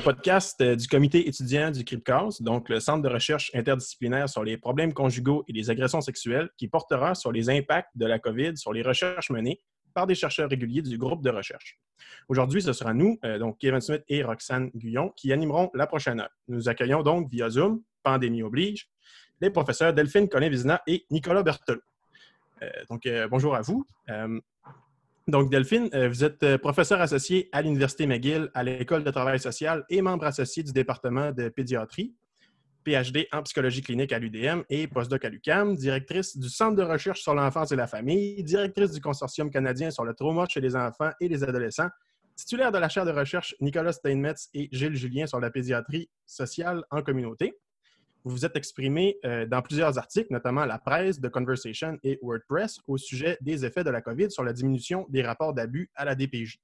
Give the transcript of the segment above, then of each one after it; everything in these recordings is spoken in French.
un podcast euh, du comité étudiant du CRIPCAS, donc le Centre de recherche interdisciplinaire sur les problèmes conjugaux et les agressions sexuelles, qui portera sur les impacts de la COVID sur les recherches menées par des chercheurs réguliers du groupe de recherche. Aujourd'hui, ce sera nous, euh, donc Kevin Smith et Roxane Guyon, qui animeront la prochaine heure. Nous accueillons donc via Zoom, pandémie oblige, les professeurs Delphine Colin-Vizina et Nicolas Berthelot. Euh, donc, bonjour à vous. Donc, Delphine, euh, vous êtes euh, professeur associé à l'Université McGill, à l'École de travail social et membre associé du département de pédiatrie, PhD en psychologie clinique à l'UDM et postdoc à l'UCAM, directrice du Centre de recherche sur l'enfance et la famille, directrice du Consortium canadien sur le trauma chez les enfants et les adolescents, titulaire de la chaire de recherche Nicolas Steinmetz et Gilles Julien sur la pédiatrie sociale en communauté. Vous vous êtes exprimé euh, dans plusieurs articles, notamment la presse, The Conversation et WordPress, au sujet des effets de la COVID sur la diminution des rapports d'abus à la DPJ.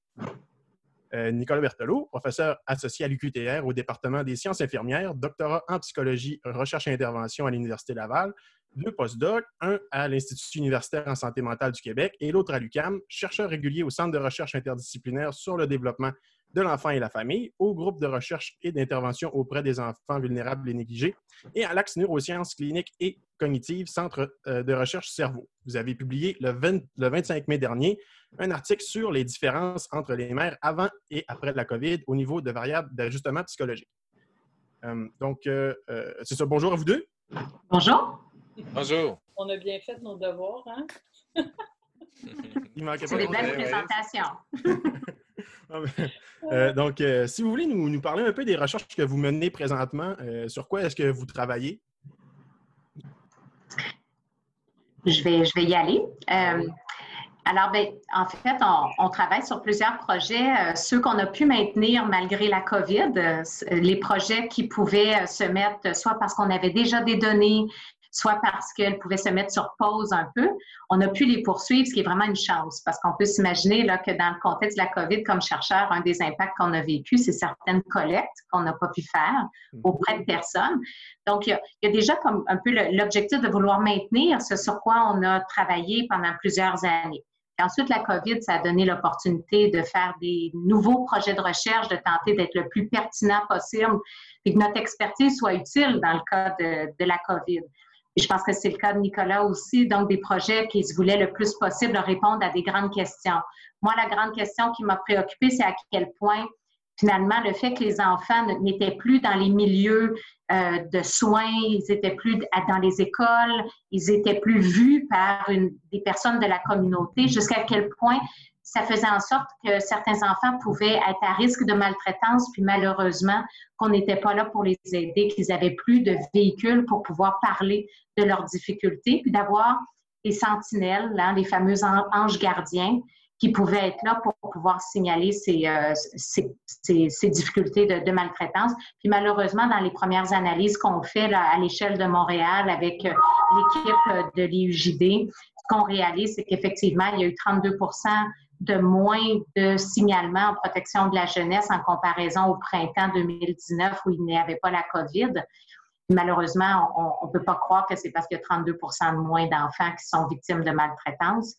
Euh, Nicolas Berthelot, professeur associé à l'UQTR au département des sciences infirmières, doctorat en psychologie, recherche et intervention à l'Université Laval, deux postdocs, un à l'Institut universitaire en santé mentale du Québec et l'autre à l'UCAM, chercheur régulier au Centre de recherche interdisciplinaire sur le développement de l'enfant et la famille, au groupe de recherche et d'intervention auprès des enfants vulnérables et négligés, et à l'Axe neurosciences cliniques et cognitives, Centre euh, de recherche cerveau. Vous avez publié le, 25 mai dernier un article sur les différences entre les mères avant et après la COVID au niveau de variables d'ajustement psychologique. Euh, donc, euh, c'est ça. Bonjour à vous deux. Bonjour. Bonjour. On a bien fait nos devoirs, hein? Il manquait pas des belles présentations. Ah, euh, donc, euh, si vous voulez nous, nous, parler un peu des recherches que vous menez présentement, euh, sur quoi est-ce que vous travaillez? Je vais, je vais y aller. alors, ben, en fait, on, travaille sur plusieurs projets, ceux qu'on a pu maintenir malgré la COVID, les projets qui pouvaient se mettre soit parce qu'on avait déjà des données, soit parce qu'elles pouvaient se mettre sur pause un peu, on a pu les poursuivre, ce qui est vraiment une chance, parce qu'on peut s'imaginer là, que dans le contexte de la COVID, comme chercheur, un des impacts qu'on a vécu, c'est certaines collectes qu'on n'a pas pu faire mhm. auprès de personnes. Donc, il y, a, déjà comme un peu l'objectif de vouloir maintenir ce sur quoi on a travaillé pendant plusieurs années. ensuite, la COVID, ça a donné l'opportunité de faire des nouveaux projets de recherche, de tenter d'être le plus pertinent possible et que notre expertise soit utile dans le cas de, de la COVID. Et je pense que c'est le cas de Nicolas aussi, donc des projets qui se voulaient le plus possible répondre à des grandes questions. Moi, la grande question qui m'a préoccupée, c'est à quel point finalement le fait que les enfants n'étaient plus dans les milieux euh, de soins, ils étaient plus dans les écoles, ils étaient plus vus par des personnes de la communauté, jusqu'à quel point ça faisait en sorte que certains enfants pouvaient être à risque de maltraitance, puis malheureusement, qu'on n'était pas là pour les aider, qu'ils n'avaient plus de véhicules pour pouvoir parler de leurs difficultés, puis d'avoir des sentinelles, hein, les fameux anges gardiens, qui pouvaient être là pour pouvoir signaler ces, euh, ces, difficultés de, maltraitance. Puis malheureusement, dans les premières analyses qu'on fait à l'échelle de Montréal avec euh, l'équipe de l'IUJD, ce qu'on réalise, c'est qu'effectivement, il y a eu 32 de moins de signalements en protection de la jeunesse en comparaison au printemps 2019 où il n'y avait pas la COVID. Malheureusement, on ne peut pas croire que c'est parce qu'il y a 32 de moins d'enfants qui sont victimes de maltraitance.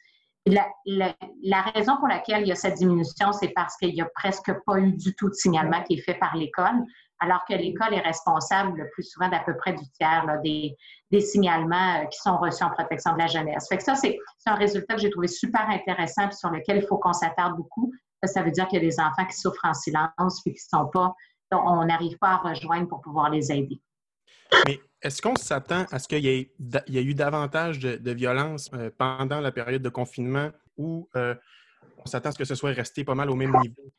La, la, raison pour laquelle il y a cette diminution, c'est parce qu'il n'y a presque pas eu du tout de signalement qui est fait par l'école alors que l'école est responsable le plus souvent d'à peu près du tiers des, signalements euh, qui sont reçus en protection de la jeunesse. Fait que ça, c'est un résultat que j'ai trouvé super intéressant et sur lequel il faut qu'on s'attarde beaucoup. Ça veut dire qu'il y a des enfants qui souffrent en silence et qui sont pas, on n'arrive pas à rejoindre pour pouvoir les aider. Mais est-ce qu'on s'attend à ce qu'il y, ait eu davantage de, violence euh, pendant la période de confinement ou euh, on s'attend à ce que ce soit resté pas mal au même niveau?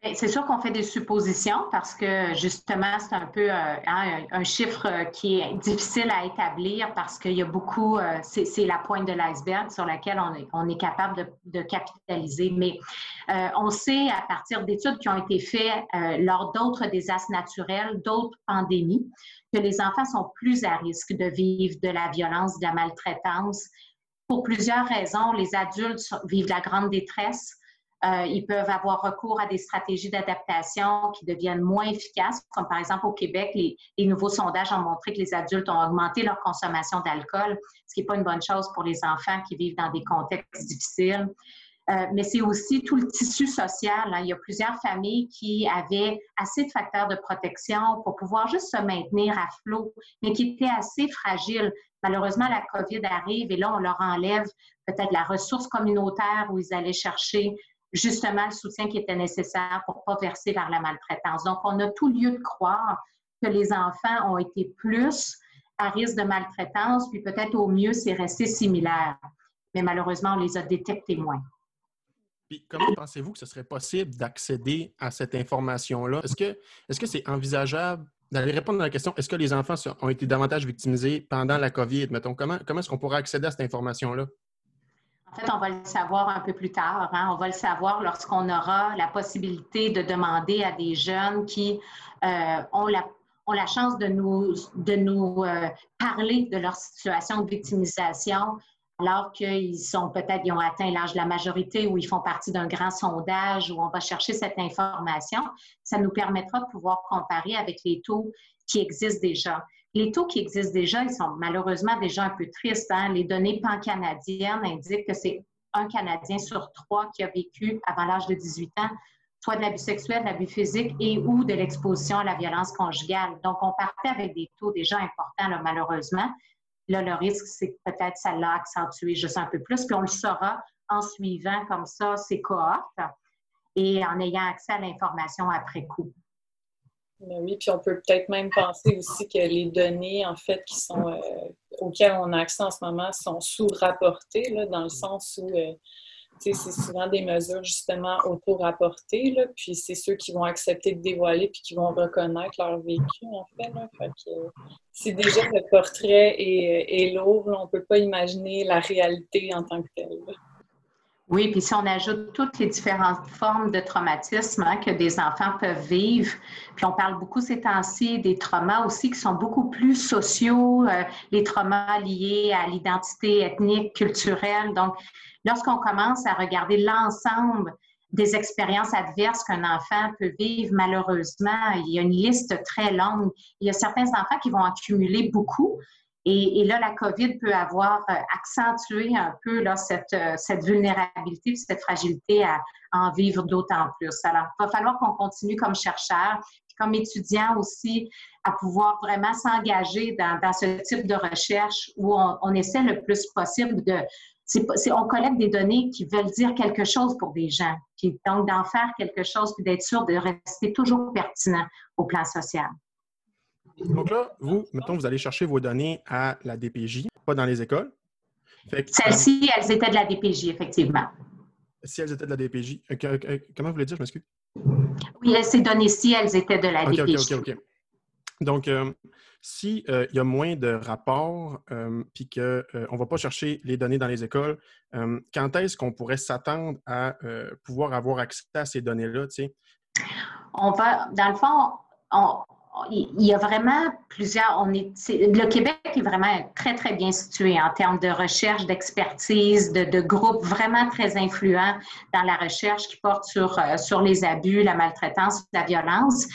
Ben, c'est sûr qu'on fait des suppositions parce que justement, c'est un peu euh, hein, un, chiffre euh, qui est difficile à établir parce qu'il y a beaucoup, euh, c'est la pointe de l'iceberg sur laquelle on est, on est capable de, capitaliser. Mais on sait à partir d'études qui ont été faites lors d'autres désastres naturels, d'autres pandémies, que les enfants sont plus à risque de vivre de la violence, de la maltraitance. Pour plusieurs raisons, les adultes vivent de la grande détresse. Euh, ils peuvent avoir recours à des stratégies d'adaptation qui deviennent moins efficaces, comme par exemple au Québec, les, nouveaux sondages ont montré que les adultes ont augmenté leur consommation d'alcool, ce qui n'est pas une bonne chose pour les enfants qui vivent dans des contextes difficiles. Euh, mais c'est aussi tout le tissu social. Hein. Il y a plusieurs familles qui avaient assez de facteurs de protection pour pouvoir juste se maintenir à flot, mais qui étaient assez fragiles. Malheureusement, la COVID arrive et là, on leur enlève peut-être la ressource communautaire où ils allaient chercher justement le soutien qui était nécessaire pour ne pas verser vers la maltraitance. Donc, on a tout lieu de croire que les enfants ont été plus à risque de maltraitance, puis peut-être au mieux, c'est resté similaire. Mais malheureusement, on les a détectés moins. Puis comment pensez-vous que ce serait possible d'accéder à cette information-là? Est-ce que c'est envisageable? D'aller répondre à la question est-ce que les enfants ont été davantage victimisés pendant la COVID? Mettons, comment, comment est-ce qu'on pourrait accéder à cette information-là? En fait, on va le savoir un peu plus tard. Hein. On va le savoir lorsqu'on aura la possibilité de demander à des jeunes qui euh, ont la ont la chance de nous, de nous euh, parler de leur situation de victimisation, alors qu'ils sont peut-être, ils ont atteint l'âge de la majorité ou ils font partie d'un grand sondage où on va chercher cette information, ça nous permettra de pouvoir comparer avec les taux qui existent déjà. Les taux qui existent déjà, ils sont malheureusement déjà un peu tristes. Hein. Les données pan-canadiennes indiquent que c'est un Canadien sur trois qui a vécu avant l'âge de 18 ans soit de l'abus sexuel, de l'abus physique et ou de l'exposition à la violence conjugale. Donc, on partait avec des taux déjà importants, malheureusement. Là, le risque, c'est peut-être ça l'a accentué juste un peu plus, puis on le saura en suivant comme ça ces cohortes et en ayant accès à l'information après coup. Ben oui, puis on peut peut-être même penser aussi que les données, en fait, qui sont euh, auxquelles on a accès en ce moment sont sous-rapportées, dans le sens où euh, c'est souvent des mesures justement auto-rapportées, puis c'est ceux qui vont accepter de dévoiler puis qui vont reconnaître leur vécu, en fait. si déjà le portrait est, lourd, on ne peut pas imaginer la réalité en tant que telle. Oui, puis si on ajoute toutes les différentes formes de traumatisme hein, que des enfants peuvent vivre, puis on parle beaucoup ces temps-ci des traumas aussi qui sont beaucoup plus sociaux, euh, les traumas liés à l'identité ethnique, culturelle. Donc, lorsqu'on commence à regarder l'ensemble des expériences adverses qu'un enfant peut vivre, malheureusement, il y a une liste très longue. Il y a certains enfants qui vont accumuler beaucoup. Et, là, la COVID peut avoir euh, accentué un peu euh, cette vulnérabilité, cette fragilité à, en vivre d'autant plus. Alors, il va falloir qu'on continue comme chercheur, comme étudiant aussi, à pouvoir vraiment s'engager dans, ce type de recherche où on, on essaie le plus possible de, on collecte des données qui veulent dire quelque chose pour des gens. Puis donc, d'en faire quelque chose, puis d'être sûr de rester toujours pertinent au plan social. Donc là, vous, mettons, vous allez chercher vos données à la DPJ, pas dans les écoles. Celles-ci, elles étaient de la DPJ, effectivement. Si elles étaient de la DPJ. Euh, comment vous voulez dire, je m'excuse? Oui, ces données-ci, elles étaient de la DPJ. OK, OK, OK. Donc, euh, s'il euh, y a moins de rapports, euh, puis qu'on ne va pas chercher les données dans les écoles, quand est-ce qu'on pourrait s'attendre à pouvoir avoir accès à ces données-là? On va, dans le fond, on, il y a vraiment plusieurs. On est, le Québec est vraiment très, très bien situé en termes de recherche, d'expertise, de, de groupes vraiment très influents dans la recherche qui porte sur, euh, sur les abus, la maltraitance, la violence.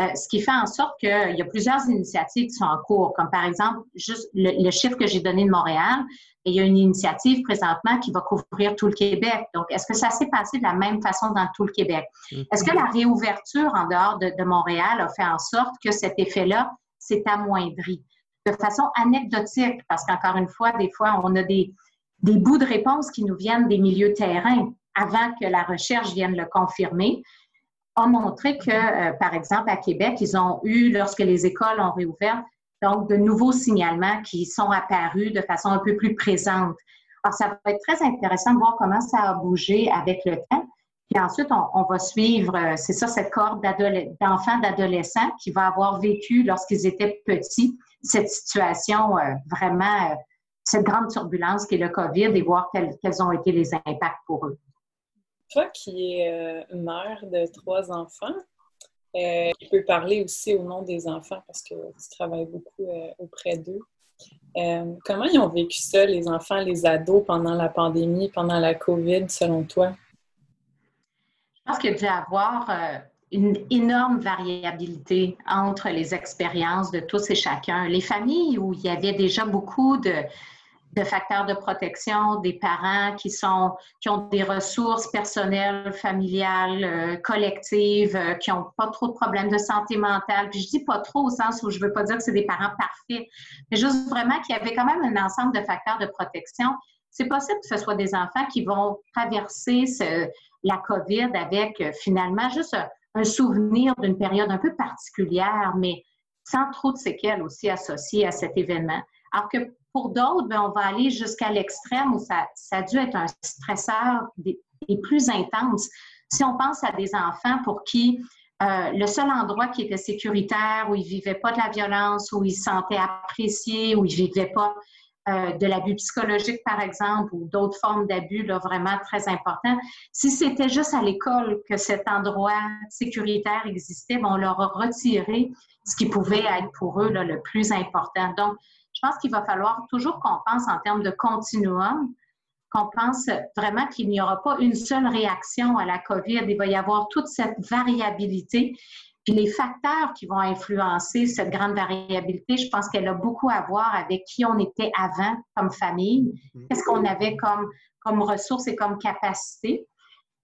Euh, ce qui fait en sorte qu'il y a plusieurs initiatives qui sont en cours, comme par exemple, juste le chiffre que j'ai donné de Montréal, il y a une initiative présentement qui va couvrir tout le Québec. Donc, est-ce que ça s'est passé de la même façon dans tout le Québec? Mm-hmm. Est-ce que la réouverture en dehors de, Montréal a fait en sorte que cet effet-là s'est amoindri? De façon anecdotique, parce qu'encore une fois, des fois, on a des, des bouts de réponse qui nous viennent des milieux terrains avant que la recherche vienne le confirmer, ont montré que, euh, par exemple, à Québec, ils ont eu, lorsque les écoles ont réouvert, donc de nouveaux signalements qui sont apparus de façon un peu plus présente. Alors, ça va être très intéressant de voir comment ça a bougé avec le temps. Puis ensuite, on, va suivre, euh, c'est ça, cette corde d'enfants, d'adolescents qui va avoir vécu lorsqu'ils étaient petits cette situation euh, vraiment, euh, cette grande turbulence qui est le COVID et voir quels, quels ont été les impacts pour eux. Toi qui es mère de trois enfants, euh, tu peux parler aussi au nom des enfants parce que tu travailles beaucoup euh, auprès d'eux. Euh, comment ils ont vécu ça, les enfants, les ados, pendant la pandémie, pendant la COVID, selon toi? Je pense qu'il y a avoir une énorme variabilité entre les expériences de tous et chacun. Les familles où il y avait déjà beaucoup de, de facteurs de protection, des parents qui, sont, qui ont des ressources personnelles, familiales, euh, collectives, euh, qui n'ont pas trop de problèmes de santé mentale. Puis je dis pas trop au sens où je veux pas dire que c'est des parents parfaits, mais juste vraiment qu'il y avait quand même un ensemble de facteurs de protection. C'est possible que ce soit des enfants qui vont traverser la COVID avec euh, finalement juste un souvenir d'une période un peu particulière, mais sans trop de séquelles aussi associées à cet événement. Alors que pour d'autres, ben, on va aller jusqu'à l'extrême où ça, a dû être un stresseur des, plus intenses. Si on pense à des enfants pour qui euh, le seul endroit qui était sécuritaire, où ils ne vivaient pas de la violence, où ils se sentaient appréciés, où ils ne vivaient pas euh, de l'abus psychologique, par exemple, ou d'autres formes d'abus vraiment très importants. Si c'était juste à l'école que cet endroit sécuritaire existait, ben, on leur a retiré ce qui pouvait être pour eux le plus important. Donc, je pense qu'il va falloir toujours qu'on pense en termes de continuum, qu'on pense vraiment qu'il n'y aura pas une seule réaction à la COVID. Il va y avoir toute cette variabilité. Puis les facteurs qui vont influencer cette grande variabilité, je pense qu'elle a beaucoup à voir avec qui on était avant comme famille, mm-hmm. qu'est-ce qu'on avait comme, comme ressources et comme capacité.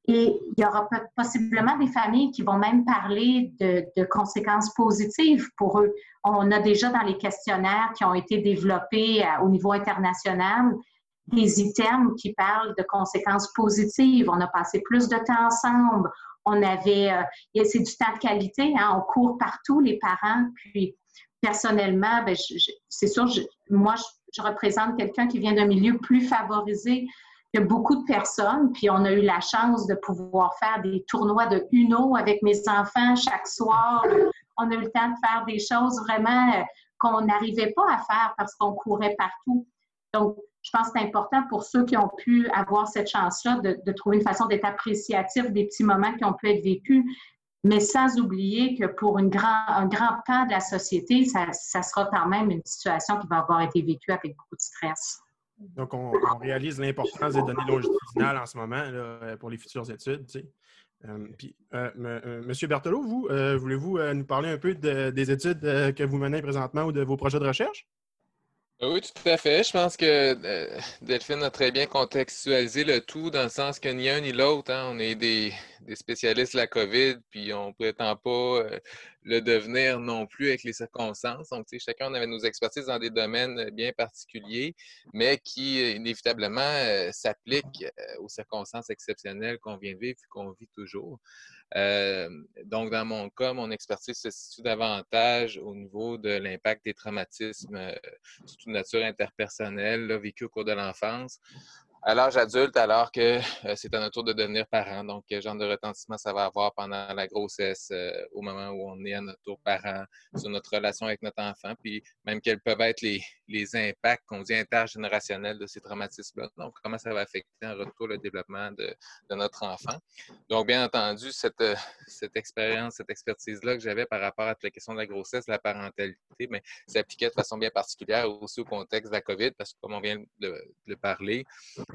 Et il y aura possiblement des familles qui vont même parler de, conséquences positives pour eux. On a déjà dans les questionnaires qui ont été développés au niveau international des items qui parlent de conséquences positives. On a passé plus de temps ensemble. On avait, euh, c'est du temps de qualité. Hein? On court partout, les parents. Puis personnellement, ben, c'est sûr, moi, je représente quelqu'un qui vient d'un milieu plus favorisé il y a beaucoup de personnes, puis on a eu la chance de pouvoir faire des tournois de Uno avec mes enfants chaque soir. On a eu le temps de faire des choses vraiment euh, qu'on n'arrivait pas à faire parce qu'on courait partout. Donc, je pense que c'est important pour ceux qui ont pu avoir cette chance-là de, trouver une façon d'être appréciatif des petits moments qui ont pu être vécus, mais sans oublier que pour une grand, un grand pan de la société, ça, ça sera quand même une situation qui va avoir été vécue avec beaucoup de stress. Donc, on, réalise l'importance des données longitudinales en ce moment euh, pour les futures études. Euh, puis, euh, Monsieur Berthelot, vous, voulez-vous nous parler un peu des études que vous menez présentement ou de vos projets de recherche? Oui, tout à fait. Je pense que Delphine a très bien contextualisé le tout dans le sens que ni un ni l'autre, hein, on est des, spécialistes de la COVID, puis on ne prétend pas le devenir non plus avec les circonstances. Donc, chacun avait nos expertises dans des domaines euh, bien particuliers, mais qui euh, inévitablement euh, s'appliquent aux circonstances exceptionnelles qu'on vient de vivre et qu'on vit toujours. donc, dans mon cas, mon expertise se situe davantage au niveau de l'impact des traumatismes, surtout de nature interpersonnelle, vécus au cours de l'enfance, à l'âge adulte, alors que euh, c'est à notre tour de devenir parent. Donc, quel genre de retentissement ça va avoir pendant la grossesse, euh, au moment où on est à notre tour parent, sur notre relation avec notre enfant, puis même quels peuvent être les, les impacts qu'on dit intergénérationnels de ces traumatismes-là. Donc, comment ça va affecter en retour le développement de, notre enfant? Donc, bien entendu, cette, euh, cette expérience, cette expertise-là que j'avais par rapport à la question de la grossesse, la parentalité, mais s'appliquait de façon bien particulière aussi au contexte de la COVID, parce que comme on vient de, de parler,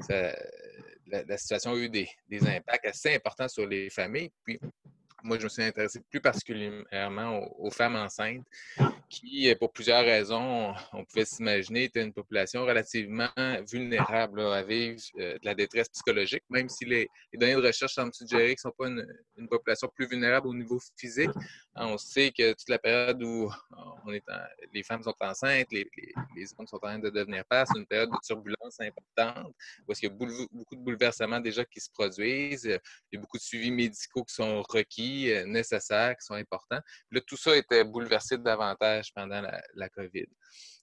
la, situation a eu des, des, impacts assez importants sur les familles. Puis, moi, je me suis intéressé plus particulièrement aux, femmes enceintes qui, pour plusieurs raisons, on pouvait s'imaginer, étaient une population relativement vulnérable à vivre euh, de la détresse psychologique, même si les, données de recherche semblent suggérer qu'ils ne sont pas une, population plus vulnérable au niveau physique. On sait que toute la période où on est les femmes sont enceintes, les, hommes sont en train de devenir pères, c'est une période de turbulence importante, où il y a beaucoup de bouleversements déjà qui se produisent, il y a beaucoup de suivis médicaux qui sont requis, euh, nécessaires, qui sont importants. là, tout ça était bouleversé davantage pendant la, COVID.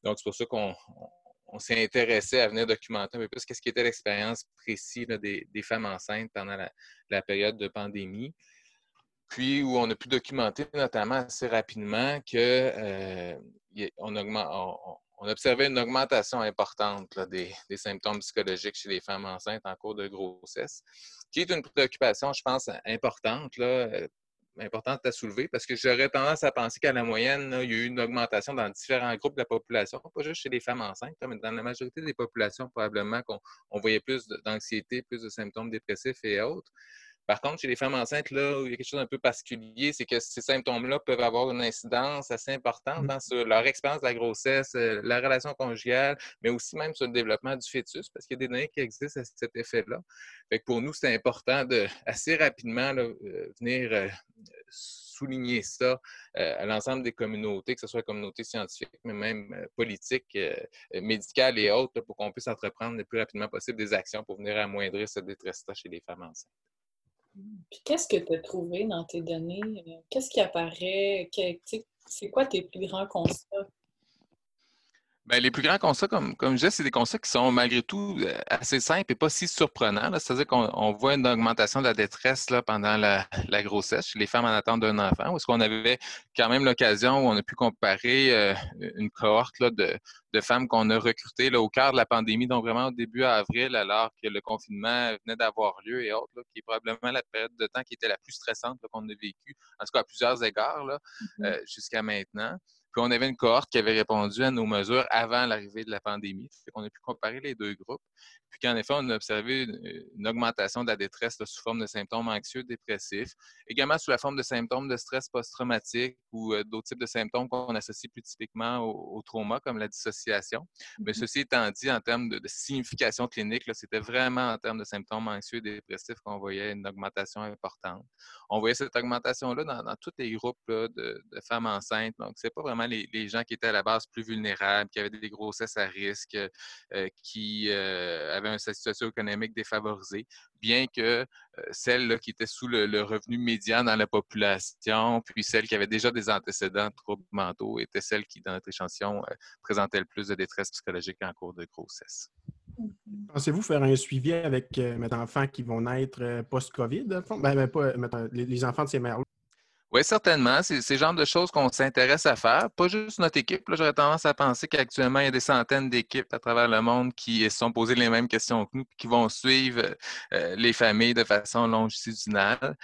Donc, c'est pour ça qu'on s'est intéressé à venir documenter un peu plus qu'est-ce qui était l'expérience précise des, femmes enceintes pendant la, période de pandémie. Puis où on a pu documenter notamment assez rapidement que euh, on, on, observait une augmentation importante des, symptômes psychologiques chez les femmes enceintes en cours de grossesse qui est une préoccupation, je pense, importante, euh, importante à soulever, parce que j'aurais tendance à penser qu'à la moyenne, il y a eu une augmentation dans différents groupes de la population, pas juste chez les femmes enceintes, mais dans la majorité des populations, probablement qu'on voyait plus d'anxiété, plus de symptômes dépressifs et autres. Par contre, chez les femmes enceintes, là, il y a quelque chose d'un peu particulier, c'est que ces symptômes-là peuvent avoir une incidence assez importante Mmh. hein, sur leur expérience de la grossesse, euh, la relation conjugale, mais aussi même sur le développement du fœtus, parce qu'il y a des données qui existent à cet effet-là. Fait que pour nous, c'est important de assez rapidement là, euh, venir euh, souligner ça euh, à l'ensemble des communautés, que ce soit la communauté scientifique, mais même euh, politique, euh, médicale et autres, là, pour qu'on puisse entreprendre le plus rapidement possible des actions pour venir amoindrir cette détresse-là chez les femmes enceintes. Qu'est-ce que tu as trouvé dans tes données? Euh, Qu'est-ce qui apparaît? C'est quoi tes plus grands constats? Ben, les plus grands constats, comme, comme je disais, c'est des constats qui sont malgré tout euh, assez simples et pas si surprenants. C'est-à-dire qu'on on voit une augmentation de la détresse là, pendant la, la grossesse chez les femmes en attente d'un enfant, où est-ce qu'on avait quand même l'occasion où on a pu comparer euh, une cohorte là, de, de femmes qu'on a recrutées là, au cœur de la pandémie, donc vraiment au début avril, alors que le confinement venait d'avoir lieu et autres, là, qui est probablement la période de temps qui était la plus stressante qu'on a vécue, en tout cas à plusieurs égards là, euh, jusqu'à maintenant. Puis on avait une cohorte qui avait répondu à nos mesures avant l'arrivée de la pandémie. Fait qu'on a pu comparer les deux groupes. Puis qu'en effet, on a observé une, une augmentation de la détresse là, sous forme de symptômes anxieux, dépressifs, également sous la forme de symptômes de stress post-traumatique ou euh, d'autres types de symptômes qu'on associe plus typiquement au, au, trauma, comme la dissociation. Mais ceci étant dit, en termes de, de signification clinique, c'était vraiment en termes de symptômes anxieux et dépressifs qu'on voyait une augmentation importante. On voyait cette augmentation-là dans, dans, tous les groupes là, de, de, femmes enceintes. Donc, c'est pas vraiment les, gens qui étaient à la base plus vulnérables, qui avaient des grossesses à risque, euh, qui euh, avaient un statut socio-économique défavorisé, bien que euh, celles qui étaient sous le, revenu médian dans la population, puis celles qui avaient déjà des antécédents de troubles mentaux, étaient celles qui, dans notre échantillon, euh, présentaient le plus de détresse psychologique en cours de grossesse. Pensez-vous faire un suivi avec euh, mes enfants qui vont naître euh, post-COVID? Ben, ben, pas, les, les, enfants de ces mères-là? Oui, certainement. C'est ce genre de choses qu'on s'intéresse à faire. Pas juste notre équipe. J'aurais tendance à penser qu'actuellement, il y a des centaines d'équipes à travers le monde qui se sont posées les mêmes questions que nous, qui vont suivre euh, les familles de façon longitudinale.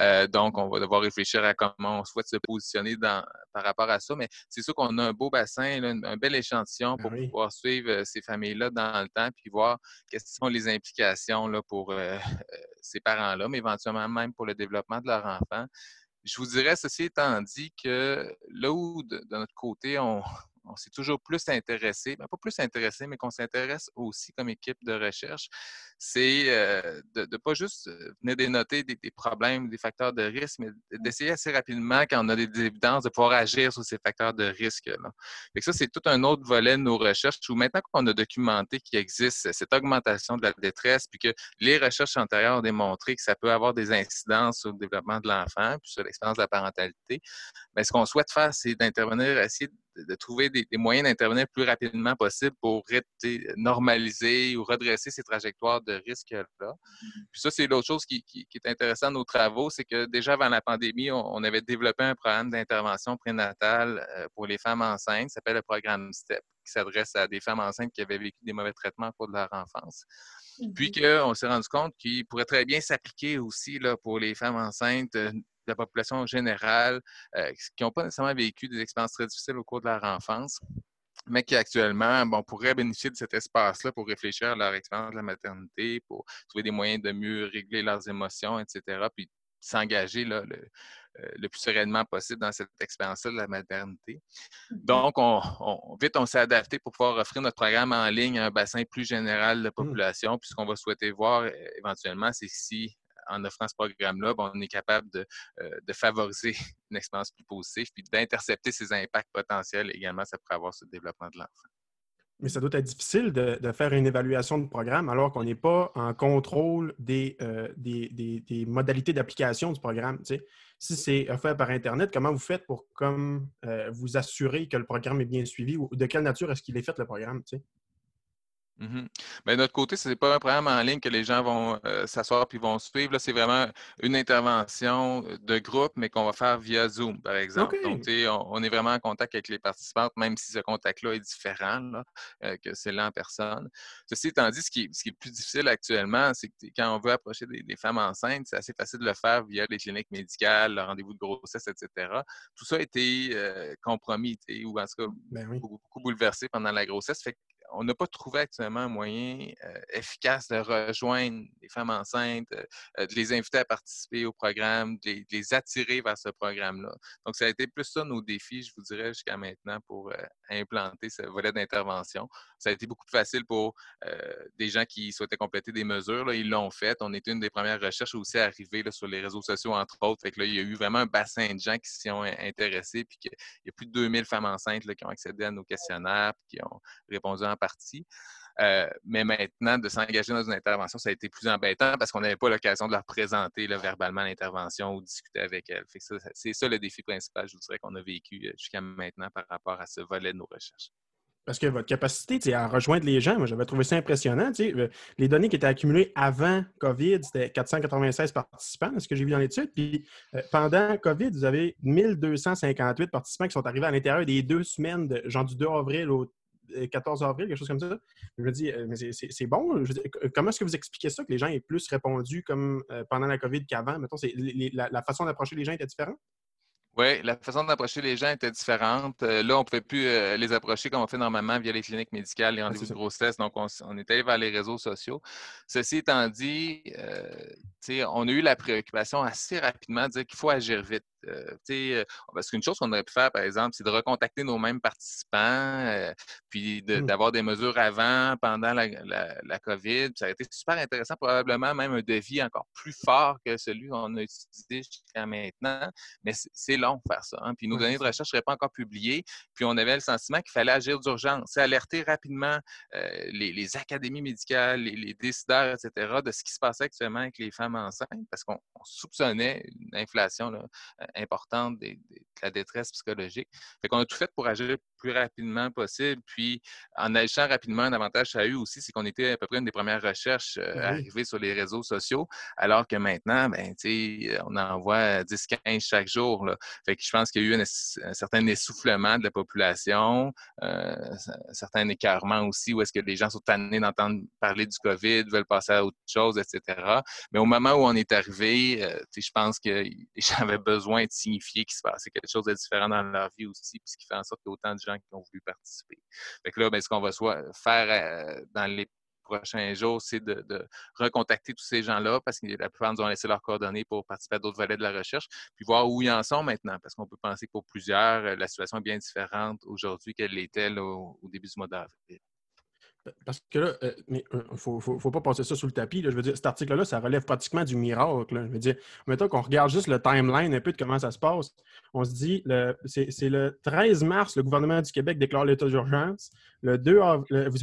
Euh, donc, on va devoir réfléchir à comment on souhaite se positionner dans, par rapport à ça. Mais c'est sûr qu'on a un beau bassin, là, un bel échantillon pour oui. pouvoir suivre euh, ces familles-là dans le temps, puis voir quelles sont les implications là, pour euh, ces parents-là, mais éventuellement même pour le développement de leur enfant. Je vous dirais, ceci étant dit, que là où, de, de notre côté, on, on s'est toujours plus intéressé, ben pas plus intéressé, mais qu'on s'intéresse aussi comme équipe de recherche, c'est euh, de ne pas juste venir dénoter des, des, problèmes, des facteurs de risque, mais d'essayer assez rapidement, quand on a des, des, évidences, de pouvoir agir sur ces facteurs de risque. Là. Fait que ça, c'est tout un autre volet de nos recherches où maintenant qu'on a documenté qu'il existe cette augmentation de la détresse, puis que les recherches antérieures ont démontré que ça peut avoir des incidences sur le développement de l'enfant, puis sur l'expérience de la parentalité, mais ce qu'on souhaite faire, c'est d'intervenir, essayer de trouver des, des moyens d'intervenir le plus rapidement possible pour normaliser ou redresser ces trajectoires de risque-là. Puis ça, c'est l'autre chose qui, qui, qui, est intéressant dans nos travaux, c'est que déjà avant la pandémie, on, on avait développé un programme d'intervention prénatale euh, pour les femmes enceintes, ça s'appelle le programme STEP, qui s'adresse à des femmes enceintes qui avaient vécu des mauvais traitements au cours de leur enfance. Puis qu'on s'est rendu compte qu'il pourrait très bien s'appliquer aussi là, pour les femmes enceintes euh, de la population générale euh, qui n'ont pas nécessairement vécu des expériences très difficiles au cours de leur enfance, mais qui actuellement bon, pourraient bénéficier de cet espace-là pour réfléchir à leur expérience de la maternité, pour trouver des moyens de mieux régler leurs émotions, etc., puis s'engager le, euh, le, plus sereinement possible dans cette expérience-là de la maternité. Donc, on, on, vite, on s'est adapté pour pouvoir offrir notre programme en ligne à un bassin plus général de population. Mmh. Puis, ce qu'on va souhaiter voir euh, éventuellement, c'est si en offrant ce programme-là, bon, on est capable de, euh, de, favoriser une expérience plus positive puis d'intercepter ces impacts potentiels également ça pourrait avoir sur le développement de l'enfant. Mais ça doit être difficile de, de faire une évaluation de programme alors qu'on n'est pas en contrôle des, euh, des, modalités d'application du programme. Si c'est offert par Internet, comment vous faites pour comme, euh, vous assurer que le programme est bien suivi ou de quelle nature est-ce qu'il est fait le programme? Mm -hmm. Mais de notre côté, ce n'est pas un programme en ligne que les gens vont euh, s'asseoir puis vont suivre. C'est vraiment une intervention de groupe, mais qu'on va faire via Zoom, par exemple. Okay. Donc, on, on, est vraiment en contact avec les participantes, même si ce contact-là est différent là, euh, que celui-là en personne. Ceci étant dit, ce qui, ce qui, est plus difficile actuellement, c'est que quand on veut approcher des, des femmes enceintes, c'est assez facile de le faire via les cliniques médicales, le rendez-vous de grossesse, etc. Tout ça a été euh, compromis, ou en tout cas ben oui. beaucoup, beaucoup, bouleversé pendant la grossesse. Fait on n'a pas trouvé actuellement un moyen efficace de rejoindre les femmes enceintes, de les inviter à participer au programme, de les, attirer vers ce programme-là. Donc, ça a été plus ça nos défis, je vous dirais, jusqu'à maintenant pour implanter ce volet d'intervention. Ça a été beaucoup plus facile pour des gens qui souhaitaient compléter des mesures. ils l'ont fait. On était une des premières recherches aussi à arriver sur les réseaux sociaux, entre autres. Là, il y a eu vraiment un bassin de gens qui s'y ont intéressés, puis qu'il y a plus de 2000 femmes enceintes qui ont accédé à nos questionnaires, puis qui ont répondu en partie. Euh, mais maintenant, de s'engager dans une intervention, ça a été plus embêtant parce qu'on n'avait pas l'occasion de leur présenter verbalement l'intervention ou discuter avec elles. C'est ça le défi principal, je vous dirais, qu'on a vécu euh, jusqu'à maintenant par rapport à ce volet de nos recherches. Parce que votre capacité à rejoindre les gens, moi, j'avais trouvé ça impressionnant. Euh, les données qui étaient accumulées avant COVID, c'était 496 participants, ce que j'ai vu dans l'étude. Puis pendant COVID, vous avez 1258 participants qui sont arrivés à l'intérieur des deux semaines, genre du 2 avril au 14 avril, quelque chose comme ça. Je me dis, euh, mais c'est bon. comment est-ce que vous expliquez ça, que les gens aient plus répondu comme euh, pendant la COVID qu'avant? Mettons, la, la, façon d'approcher les gens était différente? Oui, la façon d'approcher les gens était différente. Euh, là, on ne pouvait plus les approcher comme on fait normalement via les cliniques médicales, les rendez-vous de grossesse. Donc, on, on, est allé vers les réseaux sociaux. Ceci étant dit, on a eu la préoccupation assez rapidement de dire qu'il faut agir vite. Euh, euh, parce qu'une chose qu'on aurait pu faire, par exemple, c'est de recontacter nos mêmes participants, euh, puis mmh. d'avoir des mesures avant, pendant la, la, COVID. Ça a été super intéressant, probablement même un devis encore plus fort que celui qu'on a utilisé jusqu'à maintenant. Mais c'est long faire ça. Hein. Puis nos données de recherche ne seraient pas encore publiées. Puis on avait le sentiment qu'il fallait agir d'urgence. C'est alerter rapidement les, académies médicales, les, les, décideurs, etc., de ce qui se passait actuellement avec les femmes enceintes, parce qu'on soupçonnait une inflation là, importante de la détresse psychologique. Fait qu'on a tout fait pour agir plus rapidement possible. Puis, en agissant rapidement, un avantage ça a eu aussi, c'est qu'on était à peu près une des premières recherches euh, arrivées sur les réseaux sociaux, alors que maintenant, ben, on envoie 10-15 chaque jour. Là. Fait que je pense qu'il y a eu un, certain essoufflement de la population, euh, un certain écartement aussi, où est-ce que les gens sont tannés d'entendre parler du COVID, veulent passer à autre chose, etc. Mais au moment où on est arrivé, euh, je pense que avaient besoin de signifier qu'il se passait quelque chose de différent dans leur vie aussi, puis ce qui fait en sorte qu'il y a autant de gens qui ont voulu participer. Fait que là, ben, ce qu'on va soit faire euh, dans les prochains jours, c'est de, recontacter tous ces gens-là parce que la plupart nous ont laissé leurs coordonnées pour participer à d'autres volets de la recherche, puis voir où ils en sont maintenant, parce qu'on peut penser que pour plusieurs, euh, la situation est bien différente aujourd'hui qu'elle l'était au, au début du mois d'avril. Parce que là, il euh, ne euh, faut, pas passer ça sous le tapis. Je veux dire, cet article-là, ça relève pratiquement du miracle. Je veux dire, mettons qu'on regarde juste le timeline un peu de comment ça se passe. On se dit, c'est le 13 mars, le gouvernement du Québec déclare l'état d'urgence. Le 2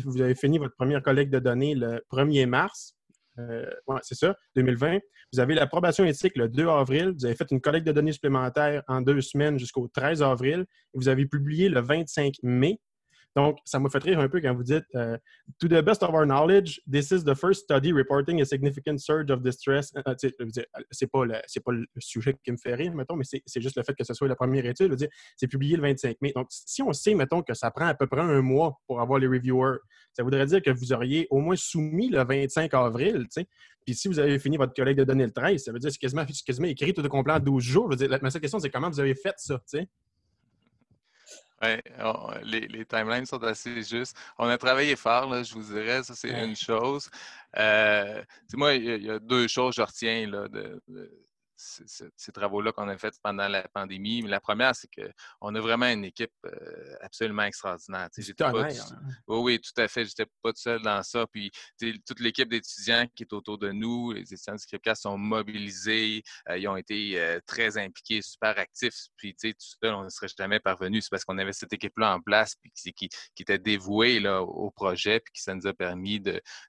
vous, avez fini votre première collecte de données le 1er mars. Euh, c'est ça, 2020. Vous avez l'approbation éthique le 2 avril. Vous avez fait une collecte de données supplémentaires en deux semaines jusqu'au 13 avril. vous avez publié le 25 mai. Donc, ça m'a fait rire un peu quand vous dites euh, To the best of our knowledge, this is the first study reporting a significant surge of distress. Euh, c'est pas, le, le sujet qui me fait rire, mettons, mais c'est juste le fait que ce soit la première étude. C'est publié le 25 mai. Donc, si on sait, mettons, que ça prend à peu près un mois pour avoir les reviewers, ça voudrait dire que vous auriez au moins soumis le 25 avril. Puis si vous avez fini votre collègue de donner le 13, ça veut dire que c'est quasiment, écrit tout de complet en 12 jours. Dire, ma seule question, c'est comment vous avez fait ça? Oui, les, timelines sont assez justes. On a travaillé fort, je vous dirais, ça c'est une chose. Euh, moi, il y, a deux choses que je retiens là, de, ces travaux-là qu'on a fait pendant la pandémie. la première, c'est qu'on a vraiment une équipe euh, absolument extraordinaire. Pas hein. oui, oui, tout à fait. J'étais pas tout seul dans ça. Puis toute l'équipe d'étudiants qui est autour de nous, les étudiants du Scriptcast sont mobilisés. Euh, ils ont été euh, très impliqués, super actifs. Puis tout seul, on ne serait jamais parvenu. C'est parce qu'on avait cette équipe-là en place puis qui, était dévouée là, au projet puis qui ça nous a permis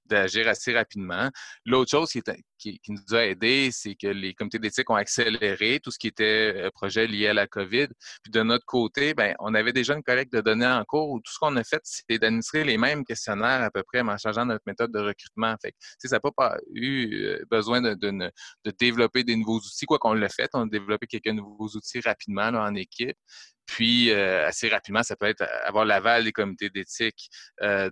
d'agir assez rapidement. L'autre chose qui, qui, nous a aidés, c'est que les comités d'éthique ont accéléré tout ce qui était euh, projet lié à la COVID. Puis de notre côté, ben, on avait déjà une collecte de données en cours où tout ce qu'on a fait, c'est d'administrer les mêmes questionnaires à peu près, mais en changeant notre méthode de recrutement. Ça n'a pas eu euh, besoin de, de, développer des nouveaux outils. Quoi qu'on l'ait fait, on a développé quelques nouveaux outils rapidement en équipe. Puis, euh, assez rapidement, ça peut être avoir l'aval des comités d'éthique.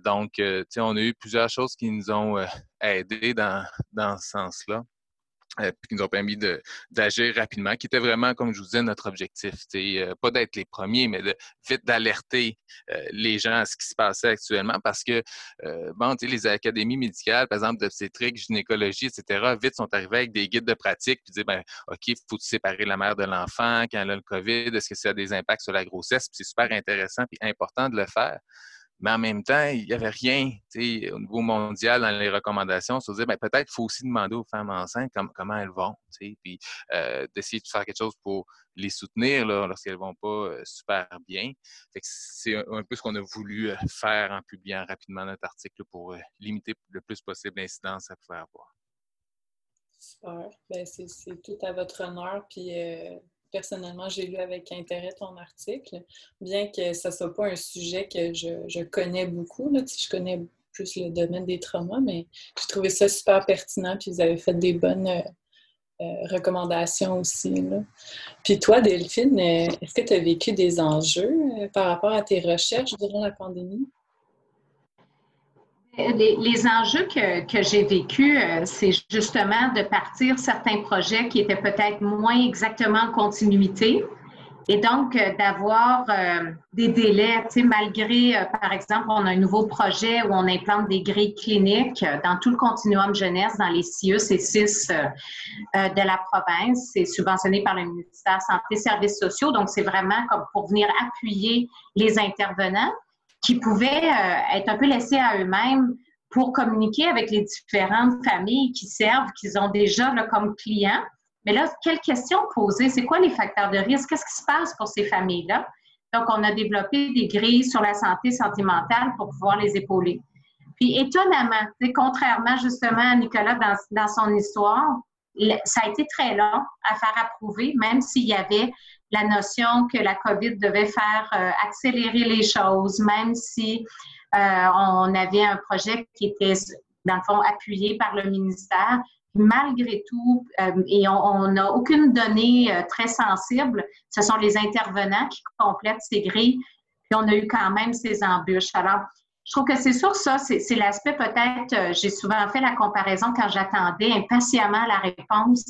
donc, on a eu plusieurs choses qui nous ont aidés dans, dans ce sens-là. Euh, qui nous ont permis d'agir rapidement, qui était vraiment, comme je vous disais, notre objectif. Euh, pas d'être les premiers, mais de vite d'alerter euh, les gens à ce qui se passait actuellement parce que, bon, les académies médicales, par exemple, d'obstétrique, gynécologie, etc., vite sont arrivés avec des guides de pratique, puis dire, ben, OK, il faut séparer la mère de l'enfant quand elle a le COVID, est-ce que ça a des impacts sur la grossesse? c'est super intéressant et important de le faire. Mais en même temps, il n'y avait rien au niveau mondial dans les recommandations. Se dire, ben, peut-être qu'il faut aussi demander aux femmes enceintes comment elles vont, puis euh, d'essayer de faire quelque chose pour les soutenir lorsqu'elles ne vont pas euh, super bien. C'est un, peu ce qu'on a voulu euh, faire en publiant rapidement notre article pour limiter le plus possible l'incidence à pouvoir avoir. Super. Ben, c'est tout à votre honneur. Puis personnellement, j'ai lu avec intérêt ton article, bien que ce ne soit pas un sujet que je, connais beaucoup. Là, je connais plus le domaine des traumas, mais j'ai trouvé ça super pertinent, puis vous avez fait des bonnes euh, euh, recommandations aussi. Puis toi, Delphine, euh, est-ce que tu as vécu des enjeux par rapport à tes recherches durant la pandémie? Les, enjeux que, j'ai vécus, euh, c'est justement de partir certains projets qui étaient peut-être moins exactement en continuité et donc euh, d'avoir euh, des délais, tu sais, malgré, par exemple, on a un nouveau projet où on implante des grilles cliniques dans tout le continuum jeunesse, dans les CIE, c'est six de la province. C'est subventionné par le ministère Santé et Services sociaux, donc c'est vraiment comme pour venir appuyer les intervenants qui pouvaient euh, être un peu laissés à eux-mêmes pour communiquer avec les différentes familles qui servent, qu'ils ont déjà comme clients. Mais là, quelles questions poser? C'est quoi les facteurs de risque? Qu'est-ce qui se passe pour ces familles-là? Donc, on a développé des grilles sur la santé sentimentale pour pouvoir les épauler. Puis, étonnamment, contrairement justement à Nicolas dans, dans son histoire, ça a été très long à faire approuver, même s'il y avait la notion que la COVID devait faire euh, accélérer les choses, même si euh, on avait un projet qui était, dans le fond, appuyé par le ministère. Malgré tout, euh, et on n'a aucune donnée très sensible, ce sont les intervenants qui complètent ces grilles, puis on a eu quand même ces embûches. Alors, je trouve que c'est sûr, ça, c'est l'aspect peut-être, euh, j'ai souvent fait la comparaison quand j'attendais impatiemment la réponse,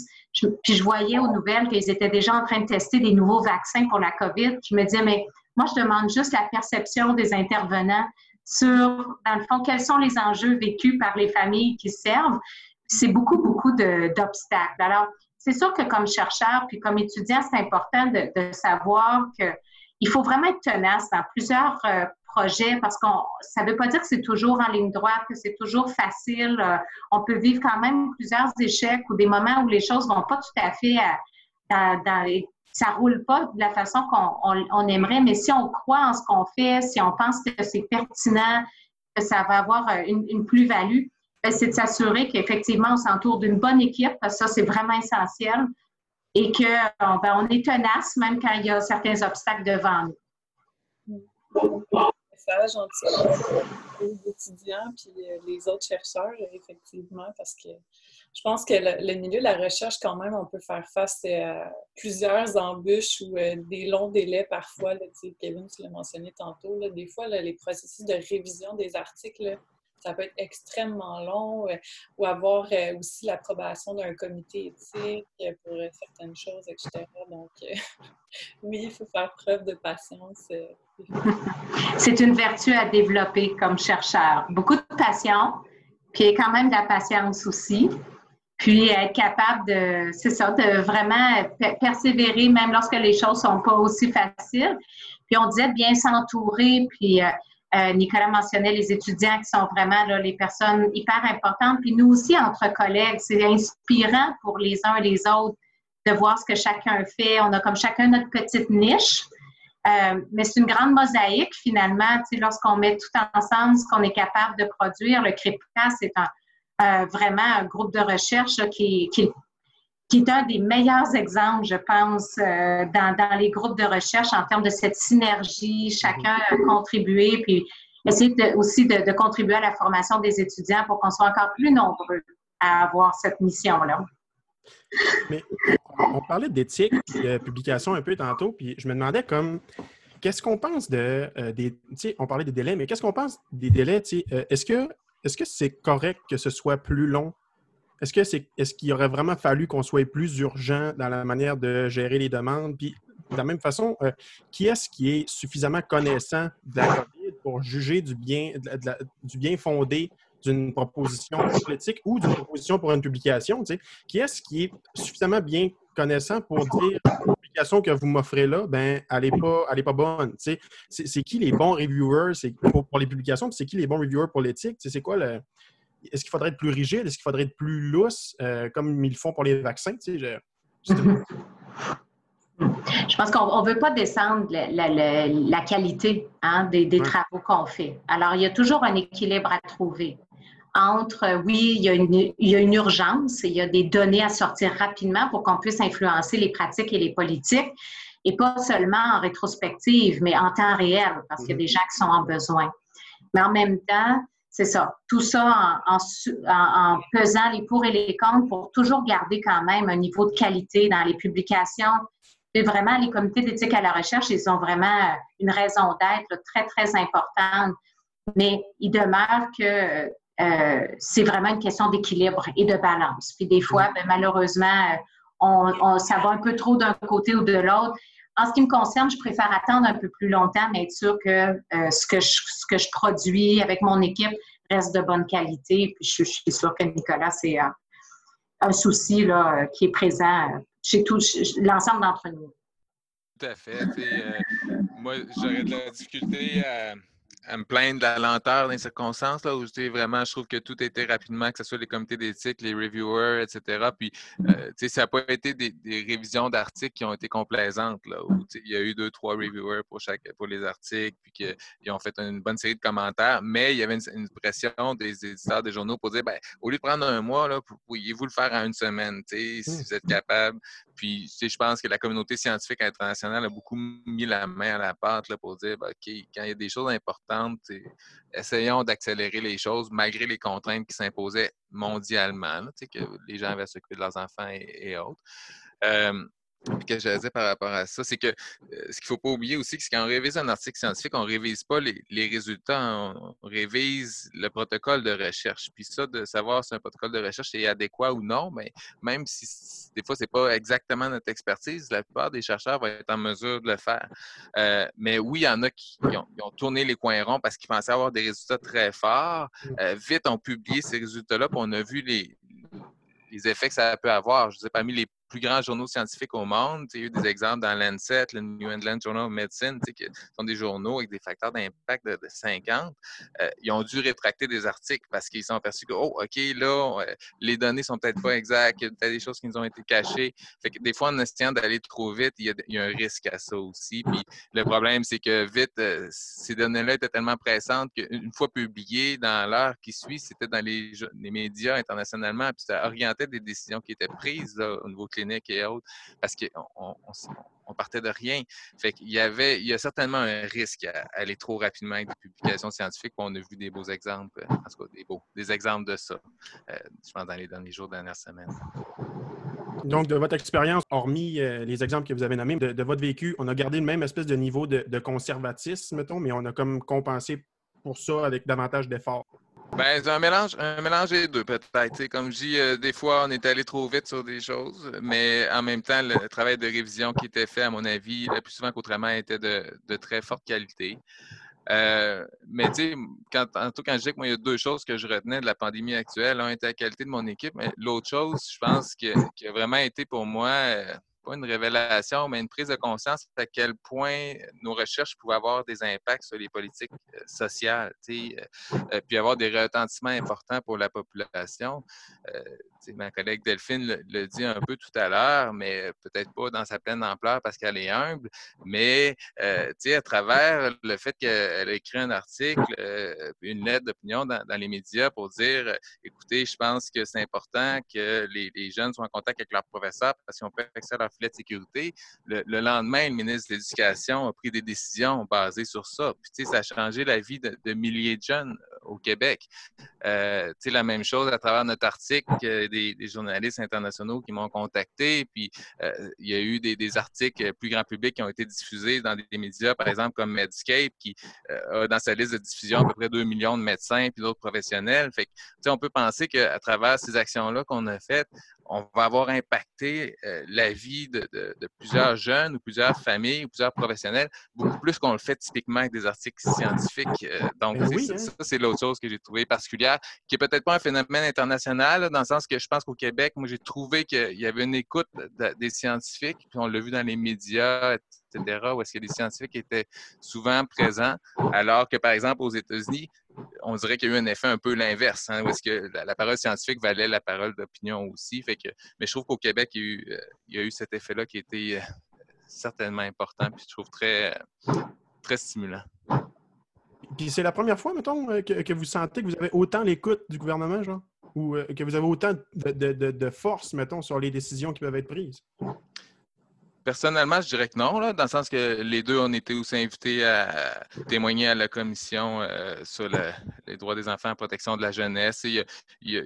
puis je voyais aux nouvelles qu'ils étaient déjà en train de tester des nouveaux vaccins pour la COVID. Je me disais, mais moi, je demande juste la perception des intervenants sur, dans le fond, quels sont les enjeux vécus par les familles qui servent. C'est beaucoup, beaucoup d'obstacles. Alors, c'est sûr que comme chercheur, puis comme étudiant, c'est important de, de savoir qu'il faut vraiment être tenace dans plusieurs euh, projet parce que ça ne veut pas dire que c'est toujours en ligne droite, que c'est toujours facile. Euh, on peut vivre quand même plusieurs échecs ou des moments où les choses ne vont pas tout à fait euh, dans, les, ça roule pas de la façon qu'on aimerait, mais si on croit en ce qu'on fait, si on pense que c'est pertinent, que ça va avoir euh, une, plus-value, ben, c'est de s'assurer qu'effectivement, on s'entoure d'une bonne équipe, parce que ça, c'est vraiment essentiel, et qu'on ben, on est tenace même quand il y a certains obstacles devant nous entre les étudiants euh, les autres chercheurs, effectivement, parce que je pense que le, milieu de la recherche, quand même, on peut faire face à plusieurs embûches ou euh, des longs délais parfois. Là, Kevin, tu l'as mentionné tantôt. des fois, les processus de révision des articles, ça peut être extrêmement long euh, ou avoir euh, aussi l'approbation d'un comité éthique euh, pour certaines choses, etc. Donc, oui, il faut faire preuve de patience. C'est une vertu à développer comme chercheur. Beaucoup de patience, puis quand même de la patience aussi. Puis être capable de, c'est ça, de vraiment persévérer même lorsque les choses sont pas aussi faciles. Puis on disait bien s'entourer, puis euh, Nicolas mentionnait les étudiants qui sont vraiment les personnes hyper importantes. Puis nous aussi, entre collègues, c'est inspirant pour les uns et les autres de voir ce que chacun fait. On a comme chacun notre petite niche. Euh, mais c'est une grande mosaïque finalement, lorsqu'on met tout ensemble ce qu'on est capable de produire. Le CRIPCA, c'est un, vraiment un groupe de recherche qui, qui, qui est un des meilleurs exemples, je pense, euh, dans, les groupes de recherche en termes de cette synergie, chacun a contribué, puis essayer aussi de, contribuer à la formation des étudiants pour qu'on soit encore plus nombreux à avoir cette mission-là. Mais on parlait d'éthique de publication un peu tantôt, puis je me demandais comme qu'est-ce qu'on pense de euh, des. On parlait des délais, mais qu'est-ce qu'on pense des délais? Euh, est-ce que est-ce que c'est correct que ce soit plus long est-ce qu'il aurait vraiment fallu qu'on soit plus urgent dans la manière de gérer les demandes? Puis de la même façon, euh, qui est-ce qui est suffisamment connaissant de la COVID pour juger du bien, du bien fondé d'une proposition politique ou d'une proposition pour une publication? Qui est-ce qui est suffisamment bien connaissant pour dire la publication que vous m'offrez là, ben, elle n'est pas, pas bonne. C'est qui les bons reviewers? Pour, pour les publications, c'est qui les bons reviewers pour l'éthique? C'est quoi le. Est-ce qu'il faudrait être plus rigide? Est-ce qu'il faudrait être plus lousse, euh, comme ils le font pour les vaccins? Je, je pense qu'on ne veut pas descendre la, qualité hein, des, travaux qu'on fait. Alors, il y a toujours un équilibre à trouver entre, oui, il y, a une, il y a une urgence, il y a des données à sortir rapidement pour qu'on puisse influencer les pratiques et les politiques, et pas seulement en rétrospective, mais en temps réel, parce qu'il y a des gens qui sont en besoin. Mais en même temps, c'est ça, tout ça en, pesant les pour et les contre pour toujours garder quand même un niveau de qualité dans les publications, et vraiment, les comités d'éthique à la recherche, ils ont vraiment une raison d'être très, très importante. Mais il demeure que euh, c'est vraiment une question d'équilibre et de balance. Puis des fois, ben, malheureusement, on, ça va un peu trop d'un côté ou de l'autre. En ce qui me concerne, je préfère attendre un peu plus longtemps, mais être sûr que, euh, ce, que je, que je produis avec mon équipe reste de bonne qualité. Puis je, suis sûre que Nicolas, c'est euh, un souci là, qui est présent chez tout l'ensemble d'entre nous. Tout à fait. moi, j'aurais de la difficulté à à me plaindre de la lenteur dans les circonstances, là, où vraiment, je trouve que tout a été rapidement, que ce soit les comités d'éthique, les reviewers, etc. Puis, euh, ça n'a pas été des, révisions d'articles qui ont été complaisantes, là, où il y a eu deux, trois reviewers pour, chaque, pour les articles, puis qu'ils ont fait une bonne série de commentaires, mais il y avait une, pression des éditeurs des journaux pour dire, ben, au lieu de prendre un mois, là, pourriez-vous le faire en une semaine, si mmh. vous êtes capable. Puis, je pense que la communauté scientifique internationale a beaucoup mis la main à la pâte là, pour dire, ben, OK, quand il y a des choses importantes, essayons d'accélérer les choses malgré les contraintes qui s'imposaient mondialement, que les gens avaient s'occuper de leurs enfants et, autres. Euh, que je dire par rapport à ça, c'est que euh, ce qu'il ne faut pas oublier aussi, c'est quand on révise un article scientifique, on ne révise pas les, résultats, on, révise le protocole de recherche. Puis ça, de savoir si un protocole de recherche est adéquat ou non, mais même si des fois, ce n'est pas exactement notre expertise, la plupart des chercheurs vont être en mesure de le faire. Euh, mais oui, il y en a qui, ont, tourné les coins ronds parce qu'ils pensaient avoir des résultats très forts. Mmh. Euh, vite, on publié ces résultats-là, puis on a vu les, les effets que ça peut avoir. Je vous ai parmi les plus grands journaux scientifiques au monde. Il y a eu des exemples dans Lancet, le New England Journal of Medicine, qui sont des journaux avec des facteurs d'impact de, 50. Euh, ils ont dû rétracter des articles parce qu'ils sont aperçus que, oh, OK, là, euh, les données sont peut-être pas exactes, il y a des choses qui nous ont été cachées. Fait que des fois, en essayant d'aller trop vite, il y, a, un risque à ça aussi. Puis le problème, c'est que vite, euh, ces données-là étaient tellement pressantes qu'une fois publiées dans l'heure qui suit, c'était dans les, les, médias internationalement, puis ça orientait des décisions qui étaient prises au niveau clinique et autres, parce qu'on on, partait de rien. Fait y avait, il y a certainement un risque à, aller trop rapidement avec des publications scientifiques. On a vu des beaux exemples, en tout cas des beaux, des exemples de ça, euh, je pense, dans les derniers jours, dernières semaines. Donc, de votre expérience, hormis euh, les exemples que vous avez nommés, de, votre vécu, on a gardé le même espèce de niveau de, de conservatisme, mettons, mais on a comme compensé pour ça avec davantage d'efforts. Ben, c'est un mélange, un mélange des deux, peut-être. Comme je dis, euh, des fois, on est allé trop vite sur des choses, mais en même temps, le travail de révision qui était fait, à mon avis, plus souvent qu'autrement, était de, très forte qualité. Euh, mais tu sais, quand, en tout cas, quand je dis que moi, il y a deux choses que je retenais de la pandémie actuelle. Un était la qualité de mon équipe, mais l'autre chose, je pense, qui a vraiment été pour moi euh, pas une révélation, mais une prise de conscience à quel point nos recherches pouvaient avoir des impacts sur les politiques euh, sociales, euh, euh, puis avoir des retentissements importants pour la population. Ma collègue Delphine le, dit un peu tout à l'heure, mais peut-être pas dans sa pleine ampleur parce qu'elle est humble, mais à travers le fait qu'elle a écrit un article, une lettre d'opinion dans, les médias pour dire, écoutez, je pense que c'est important que les, jeunes soient en contact avec leurs professeurs parce ont pas accès à leur filet de sécurité. Le, lendemain, le ministre de l'Éducation a pris des décisions basées sur ça. Puis, ça a changé la vie de, milliers de jeunes au Québec. Euh, tu sais, la même chose à travers notre article, des, journalistes internationaux qui m'ont contacté, puis il y a eu des, articles plus grand public qui ont été diffusés dans des, médias, par exemple comme Medscape, qui a dans sa liste de diffusion à peu près 2 millions de médecins puis d'autres professionnels. Fait que, tu sais, on peut penser qu'à travers ces actions-là qu'on a faites, on va avoir impacté euh, la vie de, plusieurs jeunes ou plusieurs familles ou plusieurs professionnels beaucoup plus qu'on le fait typiquement avec des articles scientifiques. Euh, donc, ben hein. ça, c'est l'autre chose que j'ai trouvé particulière, qui est peut-être pas un phénomène international, dans le sens que je pense qu'au Québec, moi, j'ai trouvé qu'il y avait une écoute des scientifiques, puis on l'a vu dans les médias, etc., où est-ce que les scientifiques étaient souvent présents, alors que, par exemple, aux États-Unis, on dirait qu'il y a eu un effet un peu l'inverse, hein, où est-ce que la, parole scientifique valait la parole d'opinion aussi. Fait que, mais je trouve qu'au Québec, il y, a eu, cet effet-là qui était euh, certainement important, puis je trouve très, très stimulant. Puis c'est la première fois, mettons, euh, que, vous sentez que vous avez autant l'écoute du gouvernement, genre? Ou euh, que vous avez autant de, force, mettons, sur les décisions qui peuvent être prises? Personnellement, je dirais que non, là, dans le sens que les deux, ont été aussi invités à témoigner à la commission euh, sur les droits des enfants en protection de la jeunesse. il, y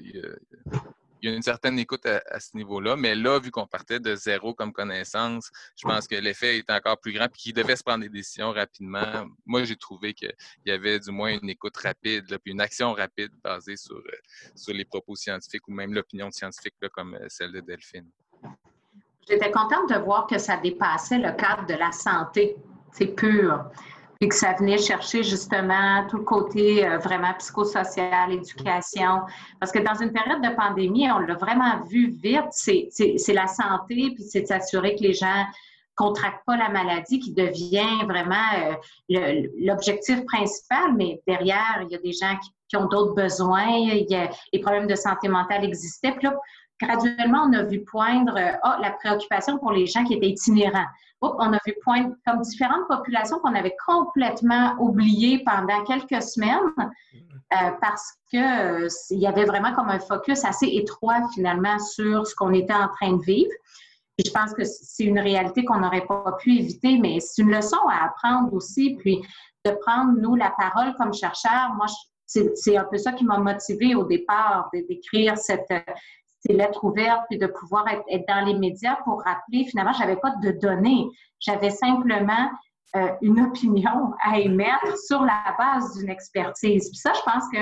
a, une certaine écoute à, ce niveau-là, mais là, vu qu'on partait de zéro comme connaissance, je pense que l'effet est encore plus grand et qu'il devait se prendre des décisions rapidement. Moi, j'ai trouvé qu'il y avait du moins une écoute rapide, puis une action rapide basée sur, euh, sur les propos scientifiques ou même l'opinion scientifique comme euh, celle de Delphine. J'étais contente de voir que ça dépassait le cadre de la santé, c'est pur, puis que ça venait chercher justement tout le côté euh, vraiment psychosocial, éducation. Parce que dans une période de pandémie, on l'a vraiment vu vite, c'est la santé, puis c'est s'assurer que les gens contractent pas la maladie qui devient vraiment euh, l'objectif principal, mais derrière, il y a des gens qui, qui ont d'autres besoins, il y a, les problèmes de santé mentale existaient. Puis là, graduellement, on a vu poindre oh, la préoccupation pour les gens qui étaient itinérants. on a vu poindre comme différentes populations qu'on avait complètement oubliées pendant quelques semaines euh, parce qu'il euh, y avait vraiment comme un focus assez étroit finalement sur ce qu'on était en train de vivre. je pense que c'est une réalité qu'on n'aurait pas pu éviter, mais c'est une leçon à apprendre aussi. Puis de prendre, nous, la parole comme chercheurs, moi, c'est un peu ça qui m'a motivé au départ d'écrire cette, ces lettres ouvertes, puis de pouvoir être, dans les médias pour rappeler, finalement, je n'avais pas de données. J'avais simplement euh, une opinion à émettre sur la base d'une expertise. Puis ça, je pense que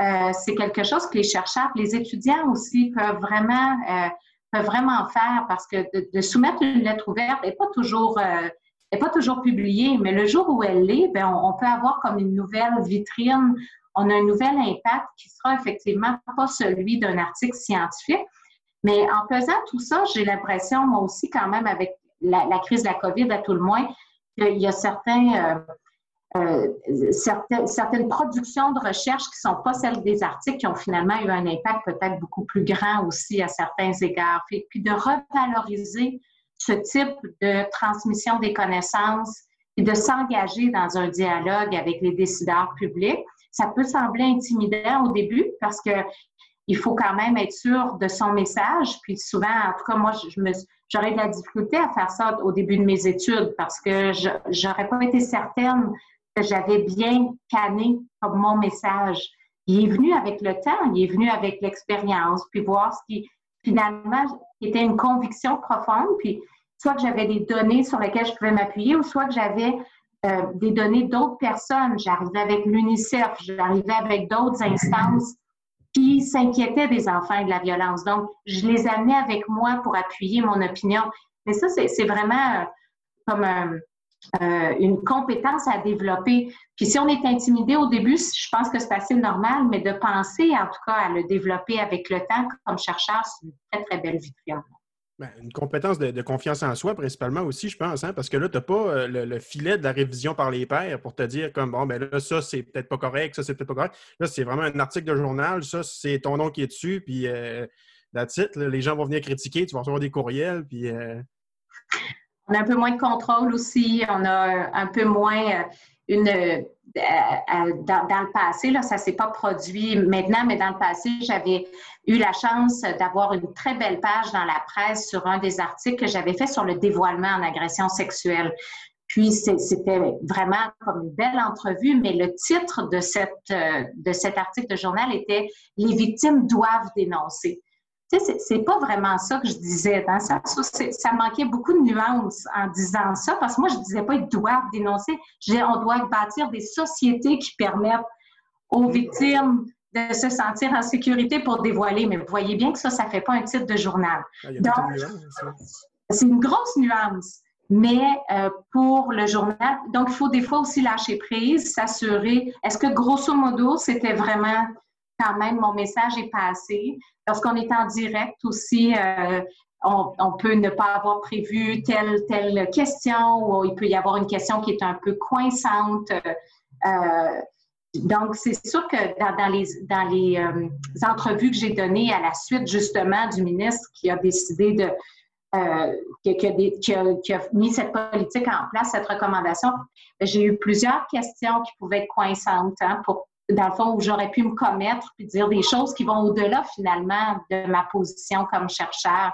euh, c'est quelque chose que les chercheurs, les étudiants aussi peuvent vraiment, euh, peuvent vraiment faire parce que de, soumettre une lettre ouverte n'est pas toujours pas toujours publiée, mais le jour où elle l'est, ben, on, peut avoir comme une nouvelle vitrine on a un nouvel impact qui sera effectivement pas celui d'un article scientifique. Mais en faisant tout ça, j'ai l'impression, moi aussi, quand même, avec la, crise de la COVID, à tout le moins, qu'il y a certains, euh, euh, certaines, certaines, productions de recherche qui ne sont pas celles des articles, qui ont finalement eu un impact peut-être beaucoup plus grand aussi à certains égards. Puis de revaloriser ce type de transmission des connaissances et de s'engager dans un dialogue avec les décideurs publics ça peut sembler intimidant au début parce que il faut quand même être sûr de son message. Puis souvent, en tout cas, moi, j'aurais de la difficulté à faire ça au début de mes études parce que je n'aurais pas été certaine que j'avais bien canné comme mon message. Il est venu avec le temps, il est venu avec l'expérience, puis voir ce qui finalement était une conviction profonde, puis soit que j'avais des données sur lesquelles je pouvais m'appuyer, ou soit que j'avais euh, des données d'autres personnes. J'arrivais avec l'UNICEF, j'arrivais avec d'autres instances qui s'inquiétaient des enfants et de la violence. Donc, je les amenais avec moi pour appuyer mon opinion. Mais ça, c'est vraiment euh, comme euh, une compétence à développer. Puis si on est intimidé au début, je pense que c'est assez normal, mais de penser en tout cas à le développer avec le temps comme chercheur, c'est une très, très belle vitrine. Ben, une compétence de, confiance en soi, principalement aussi, je pense, hein, parce que là, tu n'as pas euh, le, filet de la révision par les pairs pour te dire comme bon, ben là, ça, c'est peut-être pas correct, ça, c'est peut-être pas correct. Là, c'est vraiment un article de journal, ça, c'est ton nom qui est dessus, puis euh, les gens vont venir critiquer, tu vas recevoir des courriels, puis. Euh, on a un peu moins de contrôle aussi, on a un peu moins une euh, euh, dans, le passé, là, ça ne s'est pas produit maintenant, mais dans le passé, j'avais eu la chance d'avoir une très belle page dans la presse sur un des articles que j'avais fait sur le dévoilement en agression sexuelle. Puis c'était vraiment comme une belle entrevue, mais le titre de, cette, euh, de cet article de journal était Les victimes doivent dénoncer. Tu sais, c'est pas vraiment ça que je disais. Dans ça, ça manquait beaucoup de nuances en disant ça, parce que moi, je disais pas ils doivent dénoncer. Je disais on doit bâtir des sociétés qui permettent aux victimes de se sentir en sécurité pour dévoiler. Mais vous voyez bien que ça, ça fait pas un titre de journal. Ah, c'est une grosse nuance. Mais euh, pour le journal, donc il faut des fois aussi lâcher prise, s'assurer. Est-ce que grosso modo, c'était vraiment quand même mon message est passé? Lorsqu'on est en direct aussi, euh, on, peut ne pas avoir prévu telle telle question ou il peut y avoir une question qui est un peu coincante. Euh, donc, c'est sûr que dans, les, dans les euh, entrevues que j'ai données à la suite justement du ministre qui a décidé de, qui, a, mis cette politique en place, cette recommandation, j'ai eu plusieurs questions qui pouvaient être coinçantes, hein, dans le fond, où j'aurais pu me commettre puis dire des choses qui vont au-delà finalement de ma position comme chercheur.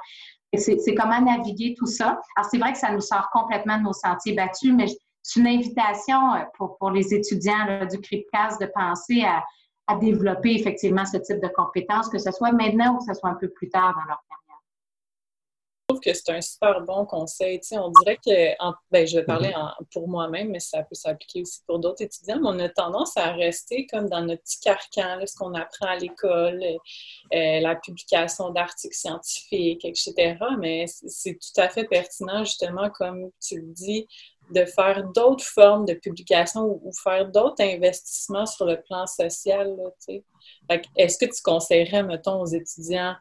C'est comment naviguer tout ça. Alors, c'est vrai que ça nous sort complètement de nos sentiers battus, mais c'est une invitation euh, pour, pour les étudiants du CRIPCAS de penser à, à développer effectivement ce type de compétences, que ce soit maintenant ou que ce soit un peu plus tard dans leur carrière trouve que c'est un super bon conseil. on dirait que, ben, je vais parler mm-hmm. pour moi-même, mais ça peut s'appliquer aussi pour d'autres étudiants, mais on a tendance à rester comme dans notre petit carcan, ce qu'on apprend à l'école, euh, la publication d'articles scientifiques, etc. Mais c'est tout à fait pertinent, justement, comme tu le dis, de faire d'autres formes de publication ou, faire d'autres investissements sur le plan social. Est-ce que tu conseillerais, mettons, aux étudiants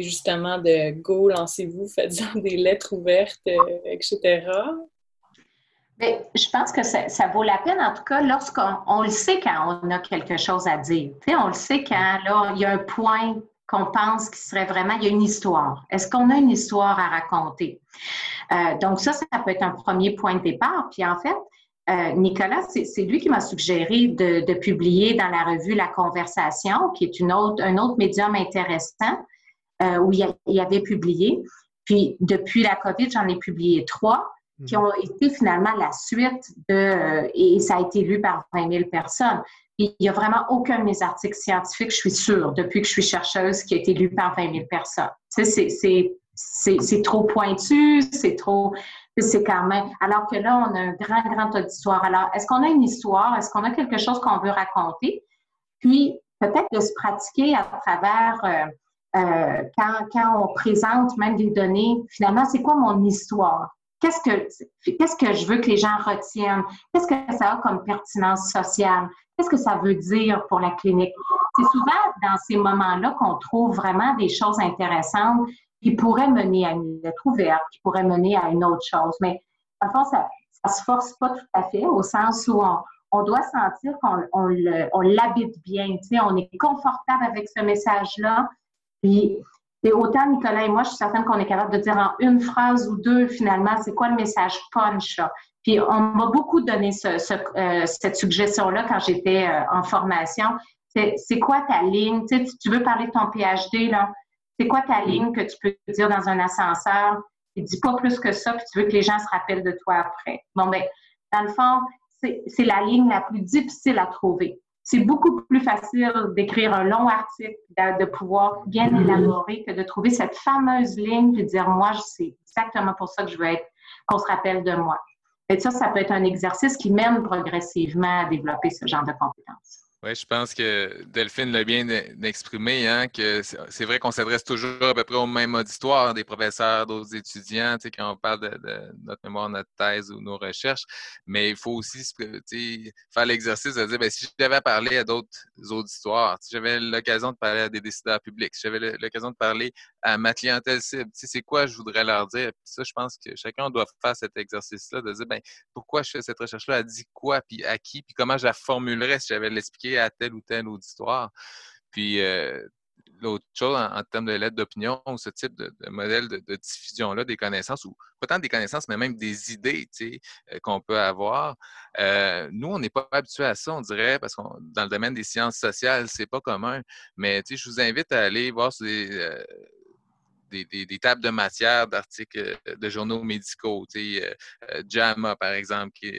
justement de go, lancez-vous, faites-en des lettres ouvertes, euh, etc. Mais je pense que ça, vaut la peine, en tout cas, lorsqu'on le sait quand on a quelque chose à dire. on le sait quand là, il y a un point qu'on pense qui serait vraiment, il y a une histoire. Est-ce qu'on a une histoire à raconter? Euh, donc ça, ça peut être un premier point de départ. Puis en fait, euh, Nicolas, c'est lui qui m'a suggéré de, publier dans la revue La Conversation, qui est une autre, un autre médium intéressant, euh, où il y, avait publié. Puis depuis la COVID, j'en ai publié trois qui mhm. ont été finalement la suite de, euh, et ça a été lu par 20 000 personnes. il n'y a vraiment aucun de mes articles scientifiques, je suis sûre, depuis que je suis chercheuse, qui a été lu par 20 000 personnes. c'est trop pointu, c'est trop, c'est quand même, alors que là, on a un grand, grand auditoire. Alors, est-ce qu'on a une histoire? Est-ce qu'on a quelque chose qu'on veut raconter? Puis, peut-être de se pratiquer à travers euh, euh, quand, quand, on présente même des données, finalement, c'est quoi mon histoire? Qu'est-ce que, qu'est-ce que je veux que les gens retiennent? Qu'est-ce que ça a comme pertinence sociale? Qu'est-ce que ça veut dire pour la clinique? C'est souvent dans ces moments-là qu'on trouve vraiment des choses intéressantes qui pourraient mener à une lettre ouverte, qui pourraient mener à une autre chose. Mais, fait, ça ne se force pas tout à fait, au sens où on, on doit sentir qu'on on, l'habite bien. On est confortable avec ce message-là. Puis, et autant Nicolas et moi, je suis certaine qu'on est capable de dire en une phrase ou deux, finalement, c'est quoi le message punch. Puis, on m'a beaucoup donné ce, euh, cette suggestion-là quand j'étais euh, en formation. C'est quoi ta ligne? Tu, sais, tu veux parler de ton PhD, là? C'est quoi ta ligne que tu peux dire dans un ascenseur? Et dis pas plus que ça, puis tu veux que les gens se rappellent de toi après. Bon, ben, dans le fond, c'est la ligne la plus difficile à trouver c'est beaucoup plus facile d'écrire un long article, de, pouvoir bien mm-hmm. élaborer que de trouver cette fameuse ligne et de dire moi, c'est exactement pour ça que je veux être, qu'on se rappelle de moi. Et ça, ça peut être un exercice qui mène progressivement à développer ce genre de compétences. Oui, je pense que Delphine l'a bien exprimé, hein, que c'est vrai qu'on s'adresse toujours à peu près au même auditoire des professeurs, d'autres étudiants, quand on parle de, notre mémoire, notre thèse ou nos recherches, mais il faut aussi faire l'exercice de dire, ben, si j'avais parlé à d'autres auditoires, si j'avais l'occasion de parler à des décideurs publics, si j'avais l'occasion de parler à ma clientèle cible, c'est quoi je voudrais leur dire? Puis ça, je pense que chacun doit faire cet exercice-là, de dire, ben, pourquoi je fais cette recherche-là, elle dit quoi, puis à qui, puis comment je la formulerais si j'avais l'expliqué à tel ou tel auditoire? Puis euh, l'autre chose en, termes de lettres d'opinion ou ce type de, modèle de, diffusion-là des connaissances, ou pas tant des connaissances, mais même des idées euh, qu'on peut avoir. Euh, nous, on n'est pas habitué à ça, on dirait, parce que dans le domaine des sciences sociales, c'est pas commun. Mais je vous invite à aller voir sur des, des, tables de matière d'articles de journaux médicaux. JAMA, par exemple, qui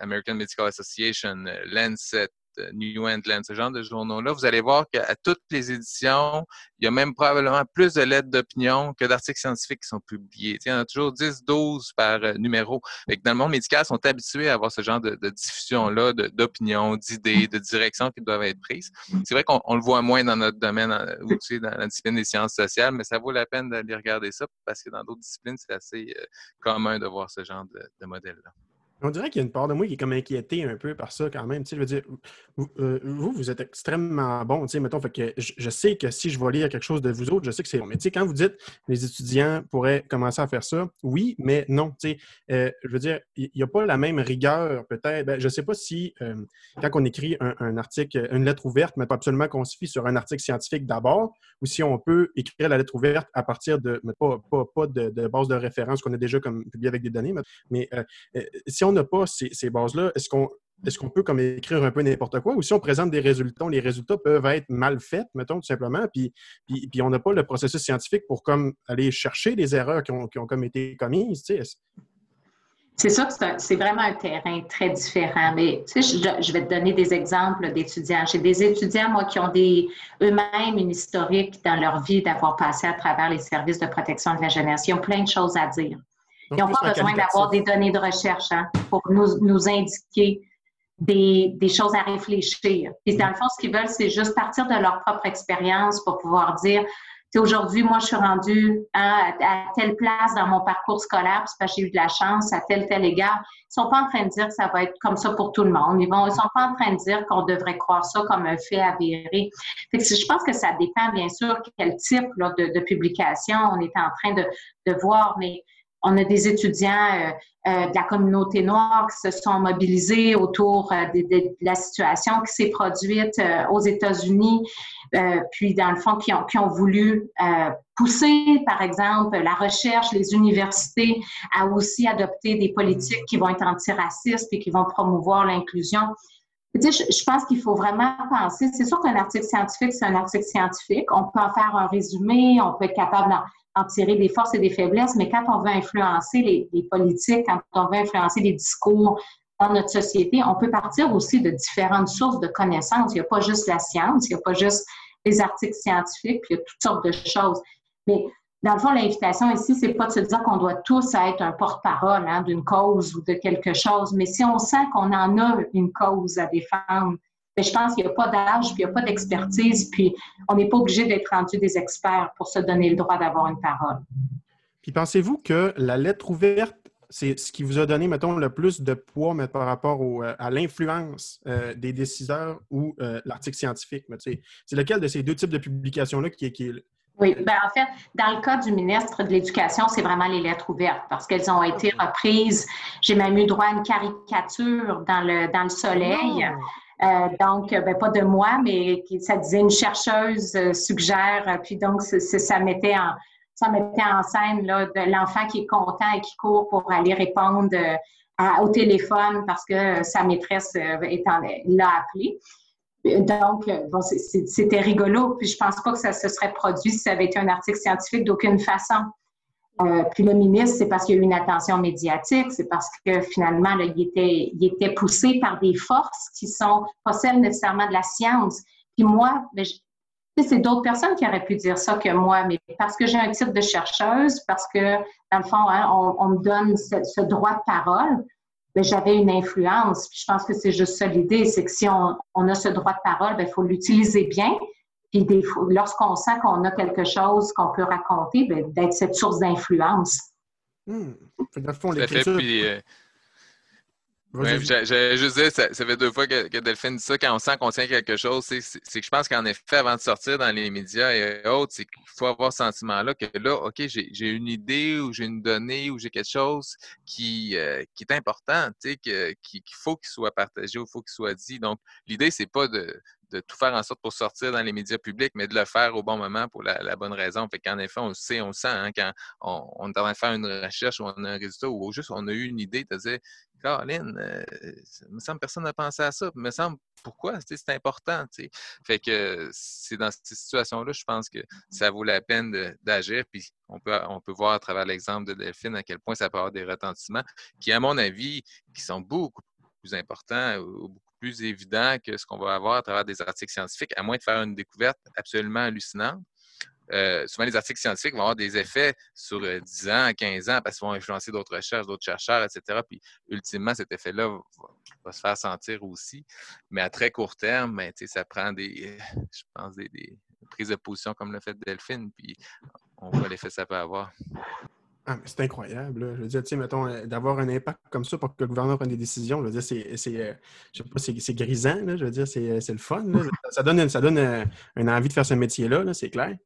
American Medical Association, Lancet, New England, ce genre de journaux-là, vous allez voir qu'à toutes les éditions, il y a même probablement plus de lettres d'opinion que d'articles scientifiques qui sont publiés. il y en a toujours 10, 12 par euh, numéro. dans le monde médical, ils sont habitués à avoir ce genre de, diffusion-là, d'opinions, d'idées, de directions qui doivent être prises. C'est vrai qu'on le voit moins dans notre domaine, ou, dans la discipline des sciences sociales, mais ça vaut la peine d'aller regarder ça parce que dans d'autres disciplines, c'est assez euh, commun de voir ce genre de modèle-là. On dirait qu'il y a une part de moi qui est comme inquiété un peu par ça quand même. Je veux dire, euh, vous, vous, êtes extrêmement bon. Mettons, fait que je, sais que si je vais lire quelque chose de vous autres, je sais que c'est bon. Mais quand vous dites les étudiants pourraient commencer à faire ça, oui, mais non. Euh, je veux dire, il n'y a pas la même rigueur peut-être. Ben, je ne sais pas si euh, quand on écrit un, article, une lettre ouverte, mais pas absolument qu'on se fie sur un article scientifique d'abord, ou si on peut écrire la lettre ouverte à partir de, pas, pas, pas de, de, base de référence qu'on a déjà comme publié avec des données, mais, si on n'a pas ces, bases-là, est-ce qu'on est-ce qu'on peut comme écrire un peu n'importe quoi ou si on présente des résultats, les résultats peuvent être mal faits, mettons, tout simplement, puis, puis, on n'a pas le processus scientifique pour comme aller chercher des erreurs qui ont, qui ont comme été commises. C'est ça que c'est vraiment un terrain très différent. Mais tu sais, je, vais te donner des exemples d'étudiants. J'ai des étudiants, moi, qui ont eux-mêmes une historique dans leur vie d'avoir passé à travers les services de protection de la jeunesse. Ils ont plein de choses à dire. Ils n'ont pas besoin d'avoir des données de recherche hein, pour nous, nous indiquer des, des, choses à réfléchir. Puis dans le fond, ce qu'ils veulent, c'est juste partir de leur propre expérience pour pouvoir dire aujourd'hui, moi, je suis rendue hein, à, telle place dans mon parcours scolaire, parce que j'ai eu de la chance à tel, tel égard. Ils ne sont pas en train de dire que ça va être comme ça pour tout le monde. Ils ne sont pas en train de dire qu'on devrait croire ça comme un fait avéré. Fait que je pense que ça dépend, bien sûr, quel type de, de, publication on est en train de, de voir, mais on a des étudiants euh, euh, de la communauté noire qui se sont mobilisés autour euh, de, la situation qui s'est produite aux États-Unis, puis dans le fond, qui ont, voulu pousser, par exemple, la recherche, les universités à aussi adopter des politiques qui vont être antiracistes et qui vont promouvoir l'inclusion. Je, je pense qu'il faut vraiment penser, c'est sûr qu'un article scientifique, c'est un article scientifique. On peut en faire un résumé, on peut être capable en tirer des forces et des faiblesses, mais quand on veut influencer les, politiques, quand on veut influencer les discours dans notre société, on peut partir aussi de différentes sources de connaissances. Il n'y a pas juste la science, il n'y a pas juste les articles scientifiques, puis il y a toutes sortes de choses. Mais dans le fond, l'invitation ici, c'est pas de se dire qu'on doit tous être un porte-parole hein, d'une cause ou de quelque chose, mais si on sent qu'on en a une cause à défendre, mais je pense qu'il n'y a pas d'âge, puis il n'y a pas d'expertise, puis on n'est pas obligé d'être rendu des experts pour se donner le droit d'avoir une parole. Puis pensez-vous que la lettre ouverte, c'est ce qui vous a donné, mettons, le plus de poids mais par rapport euh, à l'influence euh, des décideurs ou euh, l'article scientifique? C'est lequel de ces deux types de publications-là qui, qui est oui, ben en fait, dans le cas du ministre de l'Éducation, c'est vraiment les lettres ouvertes parce qu'elles ont été reprises. J'ai même eu droit à une caricature dans le, dans le soleil. Euh, donc, euh, ben, pas de moi, mais ça disait une chercheuse euh, suggère, puis donc ça mettait en scène de l'enfant qui est content et qui court pour aller répondre au téléphone parce que sa maîtresse l'a appelé. Donc, bon, c'était rigolo, puis je pense pas que ça se serait produit si ça avait été un article scientifique d'aucune façon. Euh, puis le ministre, c'est parce qu'il y a eu une attention médiatique, c'est parce que finalement, il, était, il était poussé par des forces qui sont pas celles nécessairement de la science. Puis moi, ben, c'est d'autres personnes qui auraient pu dire ça que moi, mais parce que j'ai un titre de chercheuse, parce que, dans le fond, hein, on, me donne ce, droit de parole, ben, j'avais une influence. Puis je pense que c'est juste ça l'idée, c'est que si on, on, a ce droit de parole, ben, il faut l'utiliser bien, puis lorsqu'on sent qu'on a quelque chose qu'on peut raconter, ben, d'être cette source d'influence. Mmh. Dans oui, J'allais juste dire, ça, fait deux fois que, Delphine dit ça, quand on sent qu'on tient quelque chose, c'est que je pense qu'en effet, avant de sortir dans les médias et autres, c'est qu'il faut avoir ce sentiment-là que là, OK, j'ai une idée ou j'ai une donnée ou j'ai quelque chose qui, euh, qui est important, qu'il faut qu'il soit partagé ou il faut qu'il soit dit. Donc, l'idée, c'est pas de, de tout faire en sorte pour sortir dans les médias publics, mais de le faire au bon moment pour la, bonne raison. Fait qu'en effet, on le sait, on le sent hein, quand on, est en train de faire une recherche ou on a un résultat ou juste on a eu une idée de dire Caroline, euh, me semble personne n'a pensé à ça. me semble pourquoi? C'est important. Fait que c'est dans ces situations-là, je pense que ça vaut la peine d'agir. Puis on peut, on peut voir à travers l'exemple de Delphine à quel point ça peut avoir des retentissements qui, à mon avis, qui sont beaucoup plus importants ou beaucoup plus évidents que ce qu'on va avoir à travers des articles scientifiques, à moins de faire une découverte absolument hallucinante. Euh, souvent, les articles scientifiques vont avoir des effets sur 10 euh, ans, 15 ans, parce qu'ils vont influencer d'autres recherches, d'autres chercheurs, etc. Puis, ultimement, cet effet-là va, se faire sentir aussi. Mais à très court terme, ben, ça prend des, je pense, des, prises de position comme le fait Delphine, puis on voit l'effet que ça peut avoir. Ah, c'est incroyable. Je veux dire, tu sais, mettons, euh, d'avoir un impact comme ça pour que le gouvernement prenne des décisions, je veux dire, c'est, c'est je sais pas, c'est, grisant, je veux dire, c'est, le fun. Ça donne, ça donne une envie de faire ce métier-là, c'est clair.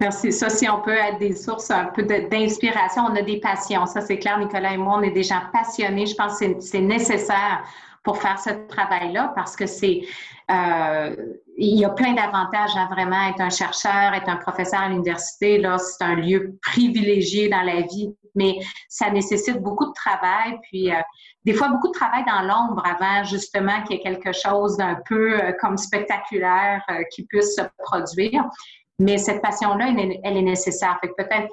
Merci. Ça, si on peut être des sources un peu d'inspiration, on a des passions. Ça, c'est clair, Nicolas et moi, on est des gens passionnés. Je pense que c'est nécessaire pour faire ce travail-là parce que c'est euh, il y a plein d'avantages à vraiment être un chercheur, être un professeur à l'université. Là, c'est un lieu privilégié dans la vie, mais ça nécessite beaucoup de travail, puis euh, des fois beaucoup de travail dans l'ombre avant justement qu'il y ait quelque chose d'un peu euh, comme spectaculaire qui puisse se produire. Mais cette passion-là, elle, est nécessaire. Fait peut-être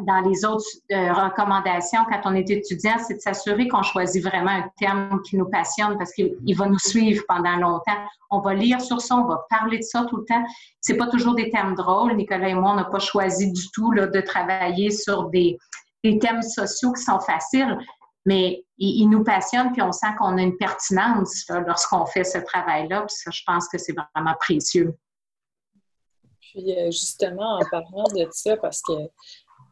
dans les autres euh, recommandations, quand on est étudiant, c'est de s'assurer qu'on choisit vraiment un thème qui nous passionne parce qu'il va nous suivre pendant longtemps. On va lire sur ça, on va parler de ça tout le temps. C'est pas toujours des thèmes drôles. Nicolas et moi, on n'a pas choisi du tout là, de travailler sur des, thèmes sociaux qui sont faciles, mais ils, nous passionnent puis on sent qu'on a une pertinence lorsqu'on fait ce travail-là. Puis ça, je pense que c'est vraiment précieux. Puis euh, justement, en parlant de ça, parce que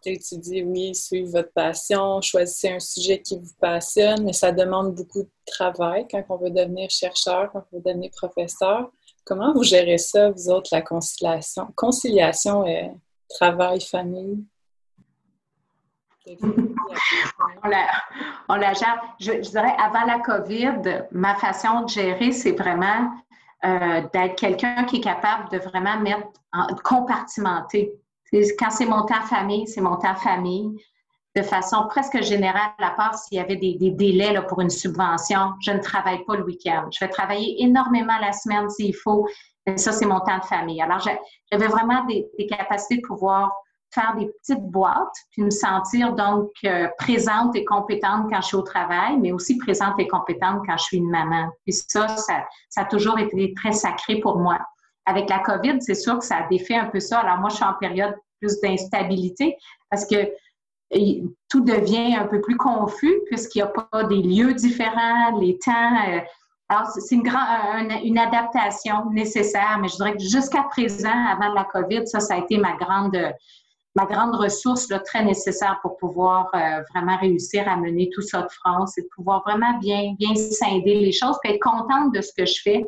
tu dis oui, suivez votre passion, choisissez un sujet qui vous passionne, mais ça demande beaucoup de travail quand on veut devenir chercheur, quand on veut devenir professeur. Comment vous gérez ça, vous autres, la conciliation, conciliation et travail, famille? on, la, on la gère. Je, dirais, avant la COVID, ma façon de gérer, c'est vraiment euh, d'être quelqu'un qui est capable de vraiment mettre en, compartimenter. Quand c'est mon temps famille, c'est mon temps famille. De façon presque générale, à part s'il y avait des, délais pour une subvention, je ne travaille pas le week-end. Je vais travailler énormément la semaine s'il faut. Mais ça, c'est mon temps de famille. Alors, j'avais vraiment des capacités de pouvoir faire des petites boîtes, puis me sentir donc euh, présente et compétente quand je suis au travail, mais aussi présente et compétente quand je suis une maman. Puis ça, ça, a toujours été très sacré pour moi. Avec la COVID, c'est sûr que ça a défait un peu ça. Alors moi, je suis en période plus d'instabilité parce que tout devient un peu plus confus puisqu'il n'y a pas des lieux différents, les temps. Euh, alors, c'est une, une, adaptation nécessaire, mais je dirais que jusqu'à présent, avant la COVID, ça, ça a été ma grande, ma grande ressource là, très nécessaire pour pouvoir euh, vraiment réussir à mener tout ça de France et de pouvoir vraiment bien, bien scinder les choses, puis être contente de ce que je fais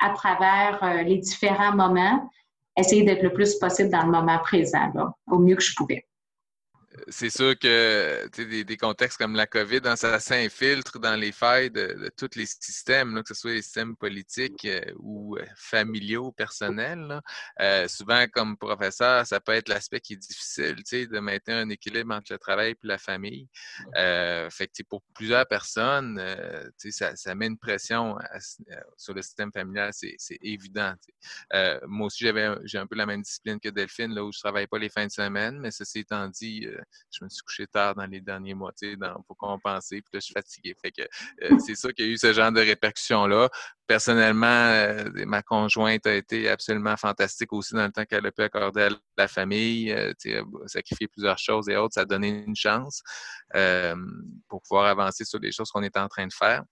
à travers euh, les différents moments, essayer d'être le plus possible dans le moment présent, là, au mieux que je pouvais c'est sûr que des, des, contextes comme la COVID, hein, ça s'infiltre dans les failles de, tous les systèmes, que ce soit les systèmes politiques euh, ou euh, familiaux, personnels. Euh, souvent, comme professeur, ça peut être l'aspect qui est difficile de maintenir un équilibre entre le travail et la famille. fait que pour plusieurs personnes, ça, ça, met une pression sur le système familial, c'est évident. moi aussi, j'ai un peu la même discipline que Delphine, là où je ne travaille pas les fins de semaine, mais ceci étant dit, je me suis couché tard dans les derniers mois, tu sais, pour compenser, puis là, je suis fatigué. Fait que euh, c'est ça qu'il y a eu ce genre de répercussions-là. Personnellement, euh, ma conjointe a été absolument fantastique aussi dans le temps qu'elle a pu accorder à la famille, euh, sacrifier plusieurs choses et autres, ça a donné une chance pour pouvoir avancer sur les choses qu'on est en train de faire.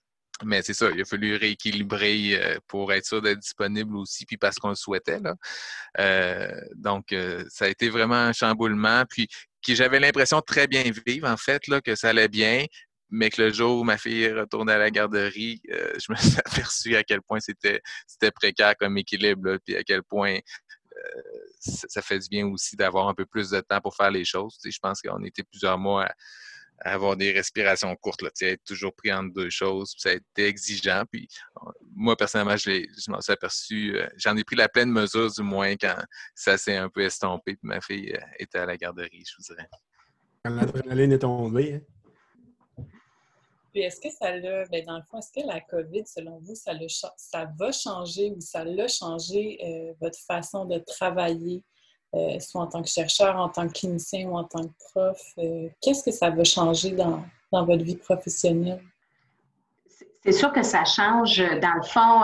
Mais c'est ça, il a fallu rééquilibrer pour être sûr d'être disponible aussi, puis parce qu'on le souhaitait. Là. donc, ça a été vraiment un chamboulement. Puis, qui j'avais l'impression de très bien vivre, en fait, là, que ça allait bien, mais que le jour où ma fille est retournée à la garderie, euh, je me suis aperçu à quel point c'était précaire comme équilibre, puis à quel point euh, ça, fait du bien aussi d'avoir un peu plus de temps pour faire les choses. je pense qu'on était plusieurs mois à, avoir des respirations courtes, là, être toujours pris entre deux choses, ça a été exigeant. Puis moi, personnellement, je, je m'en suis aperçu, euh, j'en ai pris la pleine mesure du moins quand ça s'est un peu estompé, puis ma fille euh, était à la garderie, je vous dirais. Quand l'adrénaline est tombée. Hein? Puis est-ce que ça l'a, ben dans le fond, est-ce que la COVID, selon vous, ça, ça va changer ou ça l'a changé euh, votre façon de travailler, euh, soit en tant que chercheur, en tant que clinicien ou en tant que prof? Euh, qu'est-ce que ça va changer dans, dans votre vie professionnelle? C'est sûr que ça change. Dans le fond,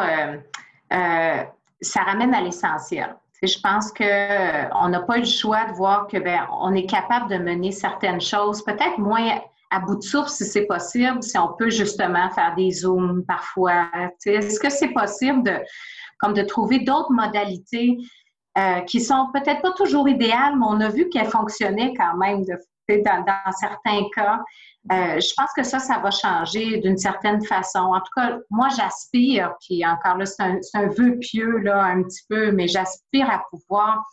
ça ramène à l'essentiel. Je pense qu'on n'a pas eu le choix de voir que ben, on est capable de mener certaines choses, peut-être moins à bout de souffle si c'est possible, si on peut justement faire des zooms parfois. Est-ce que c'est possible de, comme de trouver d'autres modalités euh, qui sont peut-être pas toujours idéales, mais on a vu qu'elles fonctionnaient quand même dans, certains cas. Euh, je pense que ça, ça va changer d'une certaine façon. En tout cas, moi, j'aspire, puis encore là, c'est un, vœu pieux, là, un petit peu, mais j'aspire à pouvoir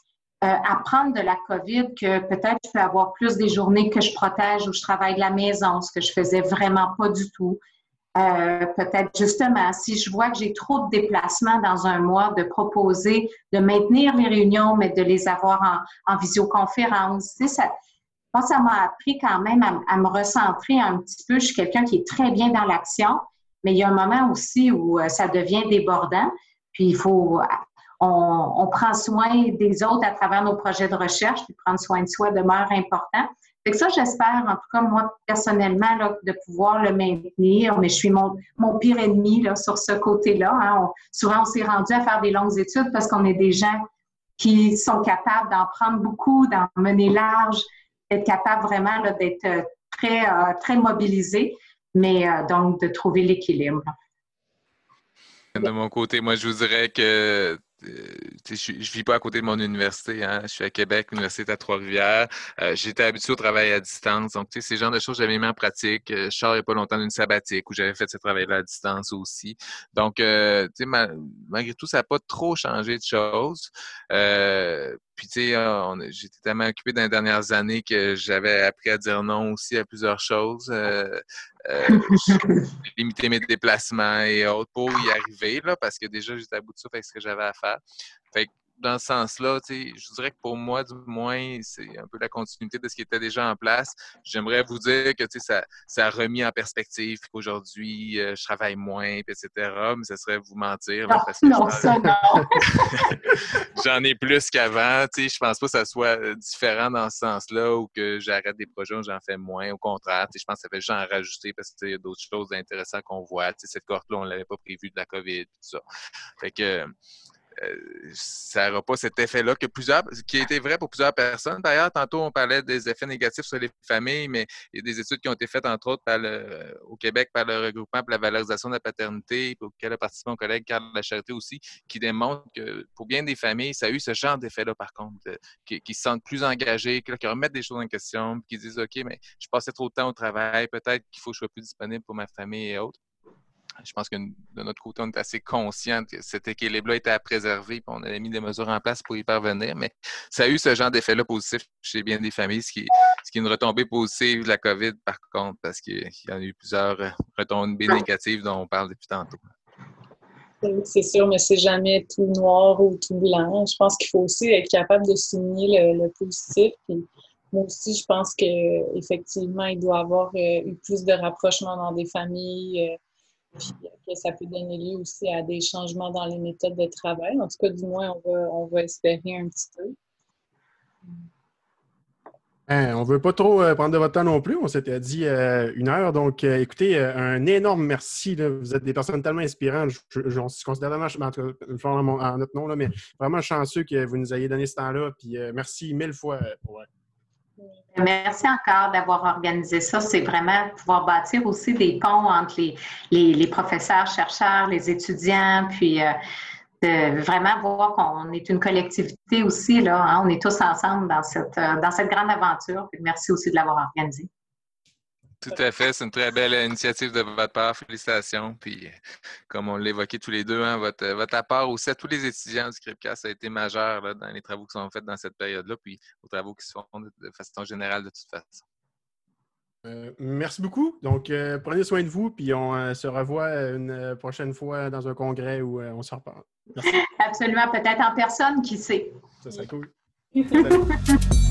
euh, apprendre de la COVID que peut-être je peux avoir plus des journées que je protège où je travaille de la maison, ce que je faisais vraiment pas du tout. Euh, peut-être justement, si je vois que j'ai trop de déplacements dans un mois, de proposer de maintenir les réunions, mais de les avoir en, en visioconférence. Tu sais, ça, ça m'a appris quand même à, à, me recentrer un petit peu. Je suis quelqu'un qui est très bien dans l'action, mais il y a un moment aussi où euh, ça devient débordant. Puis il faut on, prend soin des autres à travers nos projets de recherche, puis prendre soin de soi demeure important. Fait que ça, j'espère, en tout cas, moi, personnellement, de pouvoir le maintenir, mais je suis mon, mon pire ennemi là, sur ce côté-là. Hein. souvent, on s'est rendu à faire des longues études parce qu'on est des gens qui sont capables d'en prendre beaucoup, d'en mener large, d'être capables vraiment d'être euh, très, euh, très mobilisés, mais euh, donc de trouver l'équilibre. De mon côté, moi, je vous dirais que je ne vis pas à côté de mon université. Hein. Je suis à Québec, l'université à Trois-Rivières. Euh, j'étais habitué au travail à distance. Donc, ces genres de choses, j'avais mis en pratique. Euh, je sors pas longtemps d'une sabbatique où j'avais fait ce travail-là à distance aussi. Donc, malgré tout, ça n'a pas trop changé de choses. Puis, tu sais, j'étais tellement occupé dans les dernières années que j'avais appris à dire non aussi à plusieurs choses. Euh, limiter mes déplacements et autres pour y arriver, là, parce que déjà, j'étais à bout de souffle avec ce que j'avais à faire. Fait que dans ce sens-là, je dirais que pour moi, du moins, c'est un peu la continuité de ce qui était déjà en place. J'aimerais vous dire que ça, ça a remis en perspective qu'aujourd'hui, euh, je travaille moins, etc. Mais ce serait vous mentir. non, ça, non. J'en ai plus qu'avant. Je pense pas que ça soit euh, différent dans ce sens-là ou que j'arrête des projets où j'en fais moins. Au contraire, je pense que ça fait juste en rajouter parce qu'il y a d'autres choses intéressantes qu'on voit. cette cohorte-là, on ne l'avait pas prévu de la COVID, tout ça. Fait que ça n'aura pas cet effet-là que plusieurs, qui a été vrai pour plusieurs personnes. D'ailleurs, tantôt, on parlait des effets négatifs sur les familles, mais il y a des études qui ont été faites, entre autres, au Québec par le regroupement pour la valorisation de la paternité, auquel a participé mon collègue Carl Charité aussi, qui démontre que pour bien des familles, ça a eu ce genre d'effet-là, par contre, qui, se sentent plus engagés, qui, remettent des choses en question, qui disent OK, mais je passais trop de temps au travail, peut-être qu'il faut que je sois plus disponible pour ma famille et autres je pense que de notre côté, on est assez conscient que cet équilibre-là était à préserver, puis on avait mis des mesures en place pour y parvenir, mais ça a eu ce genre d'effet-là positif chez bien des familles, ce qui, ce qui est une retombée positive de la COVID, par contre, parce qu'il y en a eu plusieurs euh, retombées négatives dont on parle depuis tantôt. C'est sûr, mais c'est jamais tout noir ou tout blanc. Je pense qu'il faut aussi être capable de souligner le, positif. moi aussi, je pense qu'effectivement, il doit y avoir euh, eu plus de rapprochement dans des familles. Puis que ça peut donner lieu aussi à des changements dans les méthodes de travail. En tout cas, du moins, on va, on va espérer un petit peu. Hein, on ne veut pas trop euh, prendre de votre temps non plus. On s'était dit euh, une heure. Donc, euh, écoutez, un énorme merci. Vous êtes des personnes tellement inspirantes. Je, considère vraiment, en, en, notre nom, là, mais vraiment chanceux que vous nous ayez donné ce temps-là. Puis merci mille fois pour. Merci encore d'avoir organisé ça. C'est vraiment pouvoir bâtir aussi des ponts entre les, professeurs, chercheurs, les étudiants, puis euh, de vraiment voir qu'on est une collectivité aussi. Là, hein. On est tous ensemble dans cette, euh, dans cette grande aventure. merci aussi de l'avoir organisé. Tout à fait. C'est une très belle initiative de votre part. Félicitations. Puis, comme on l'évoquait tous les deux, hein, votre, votre, apport aussi à tous les étudiants du CRIPCAS a été majeur dans les travaux qui sont faits dans cette période-là, puis aux travaux qui se font de, façon générale de toute façon. Euh, merci beaucoup. Donc, euh, prenez soin de vous, puis on euh, se revoit une prochaine fois dans un congrès où on se reparle. Absolument, peut-être en personne, qui sait. Ça serait cool.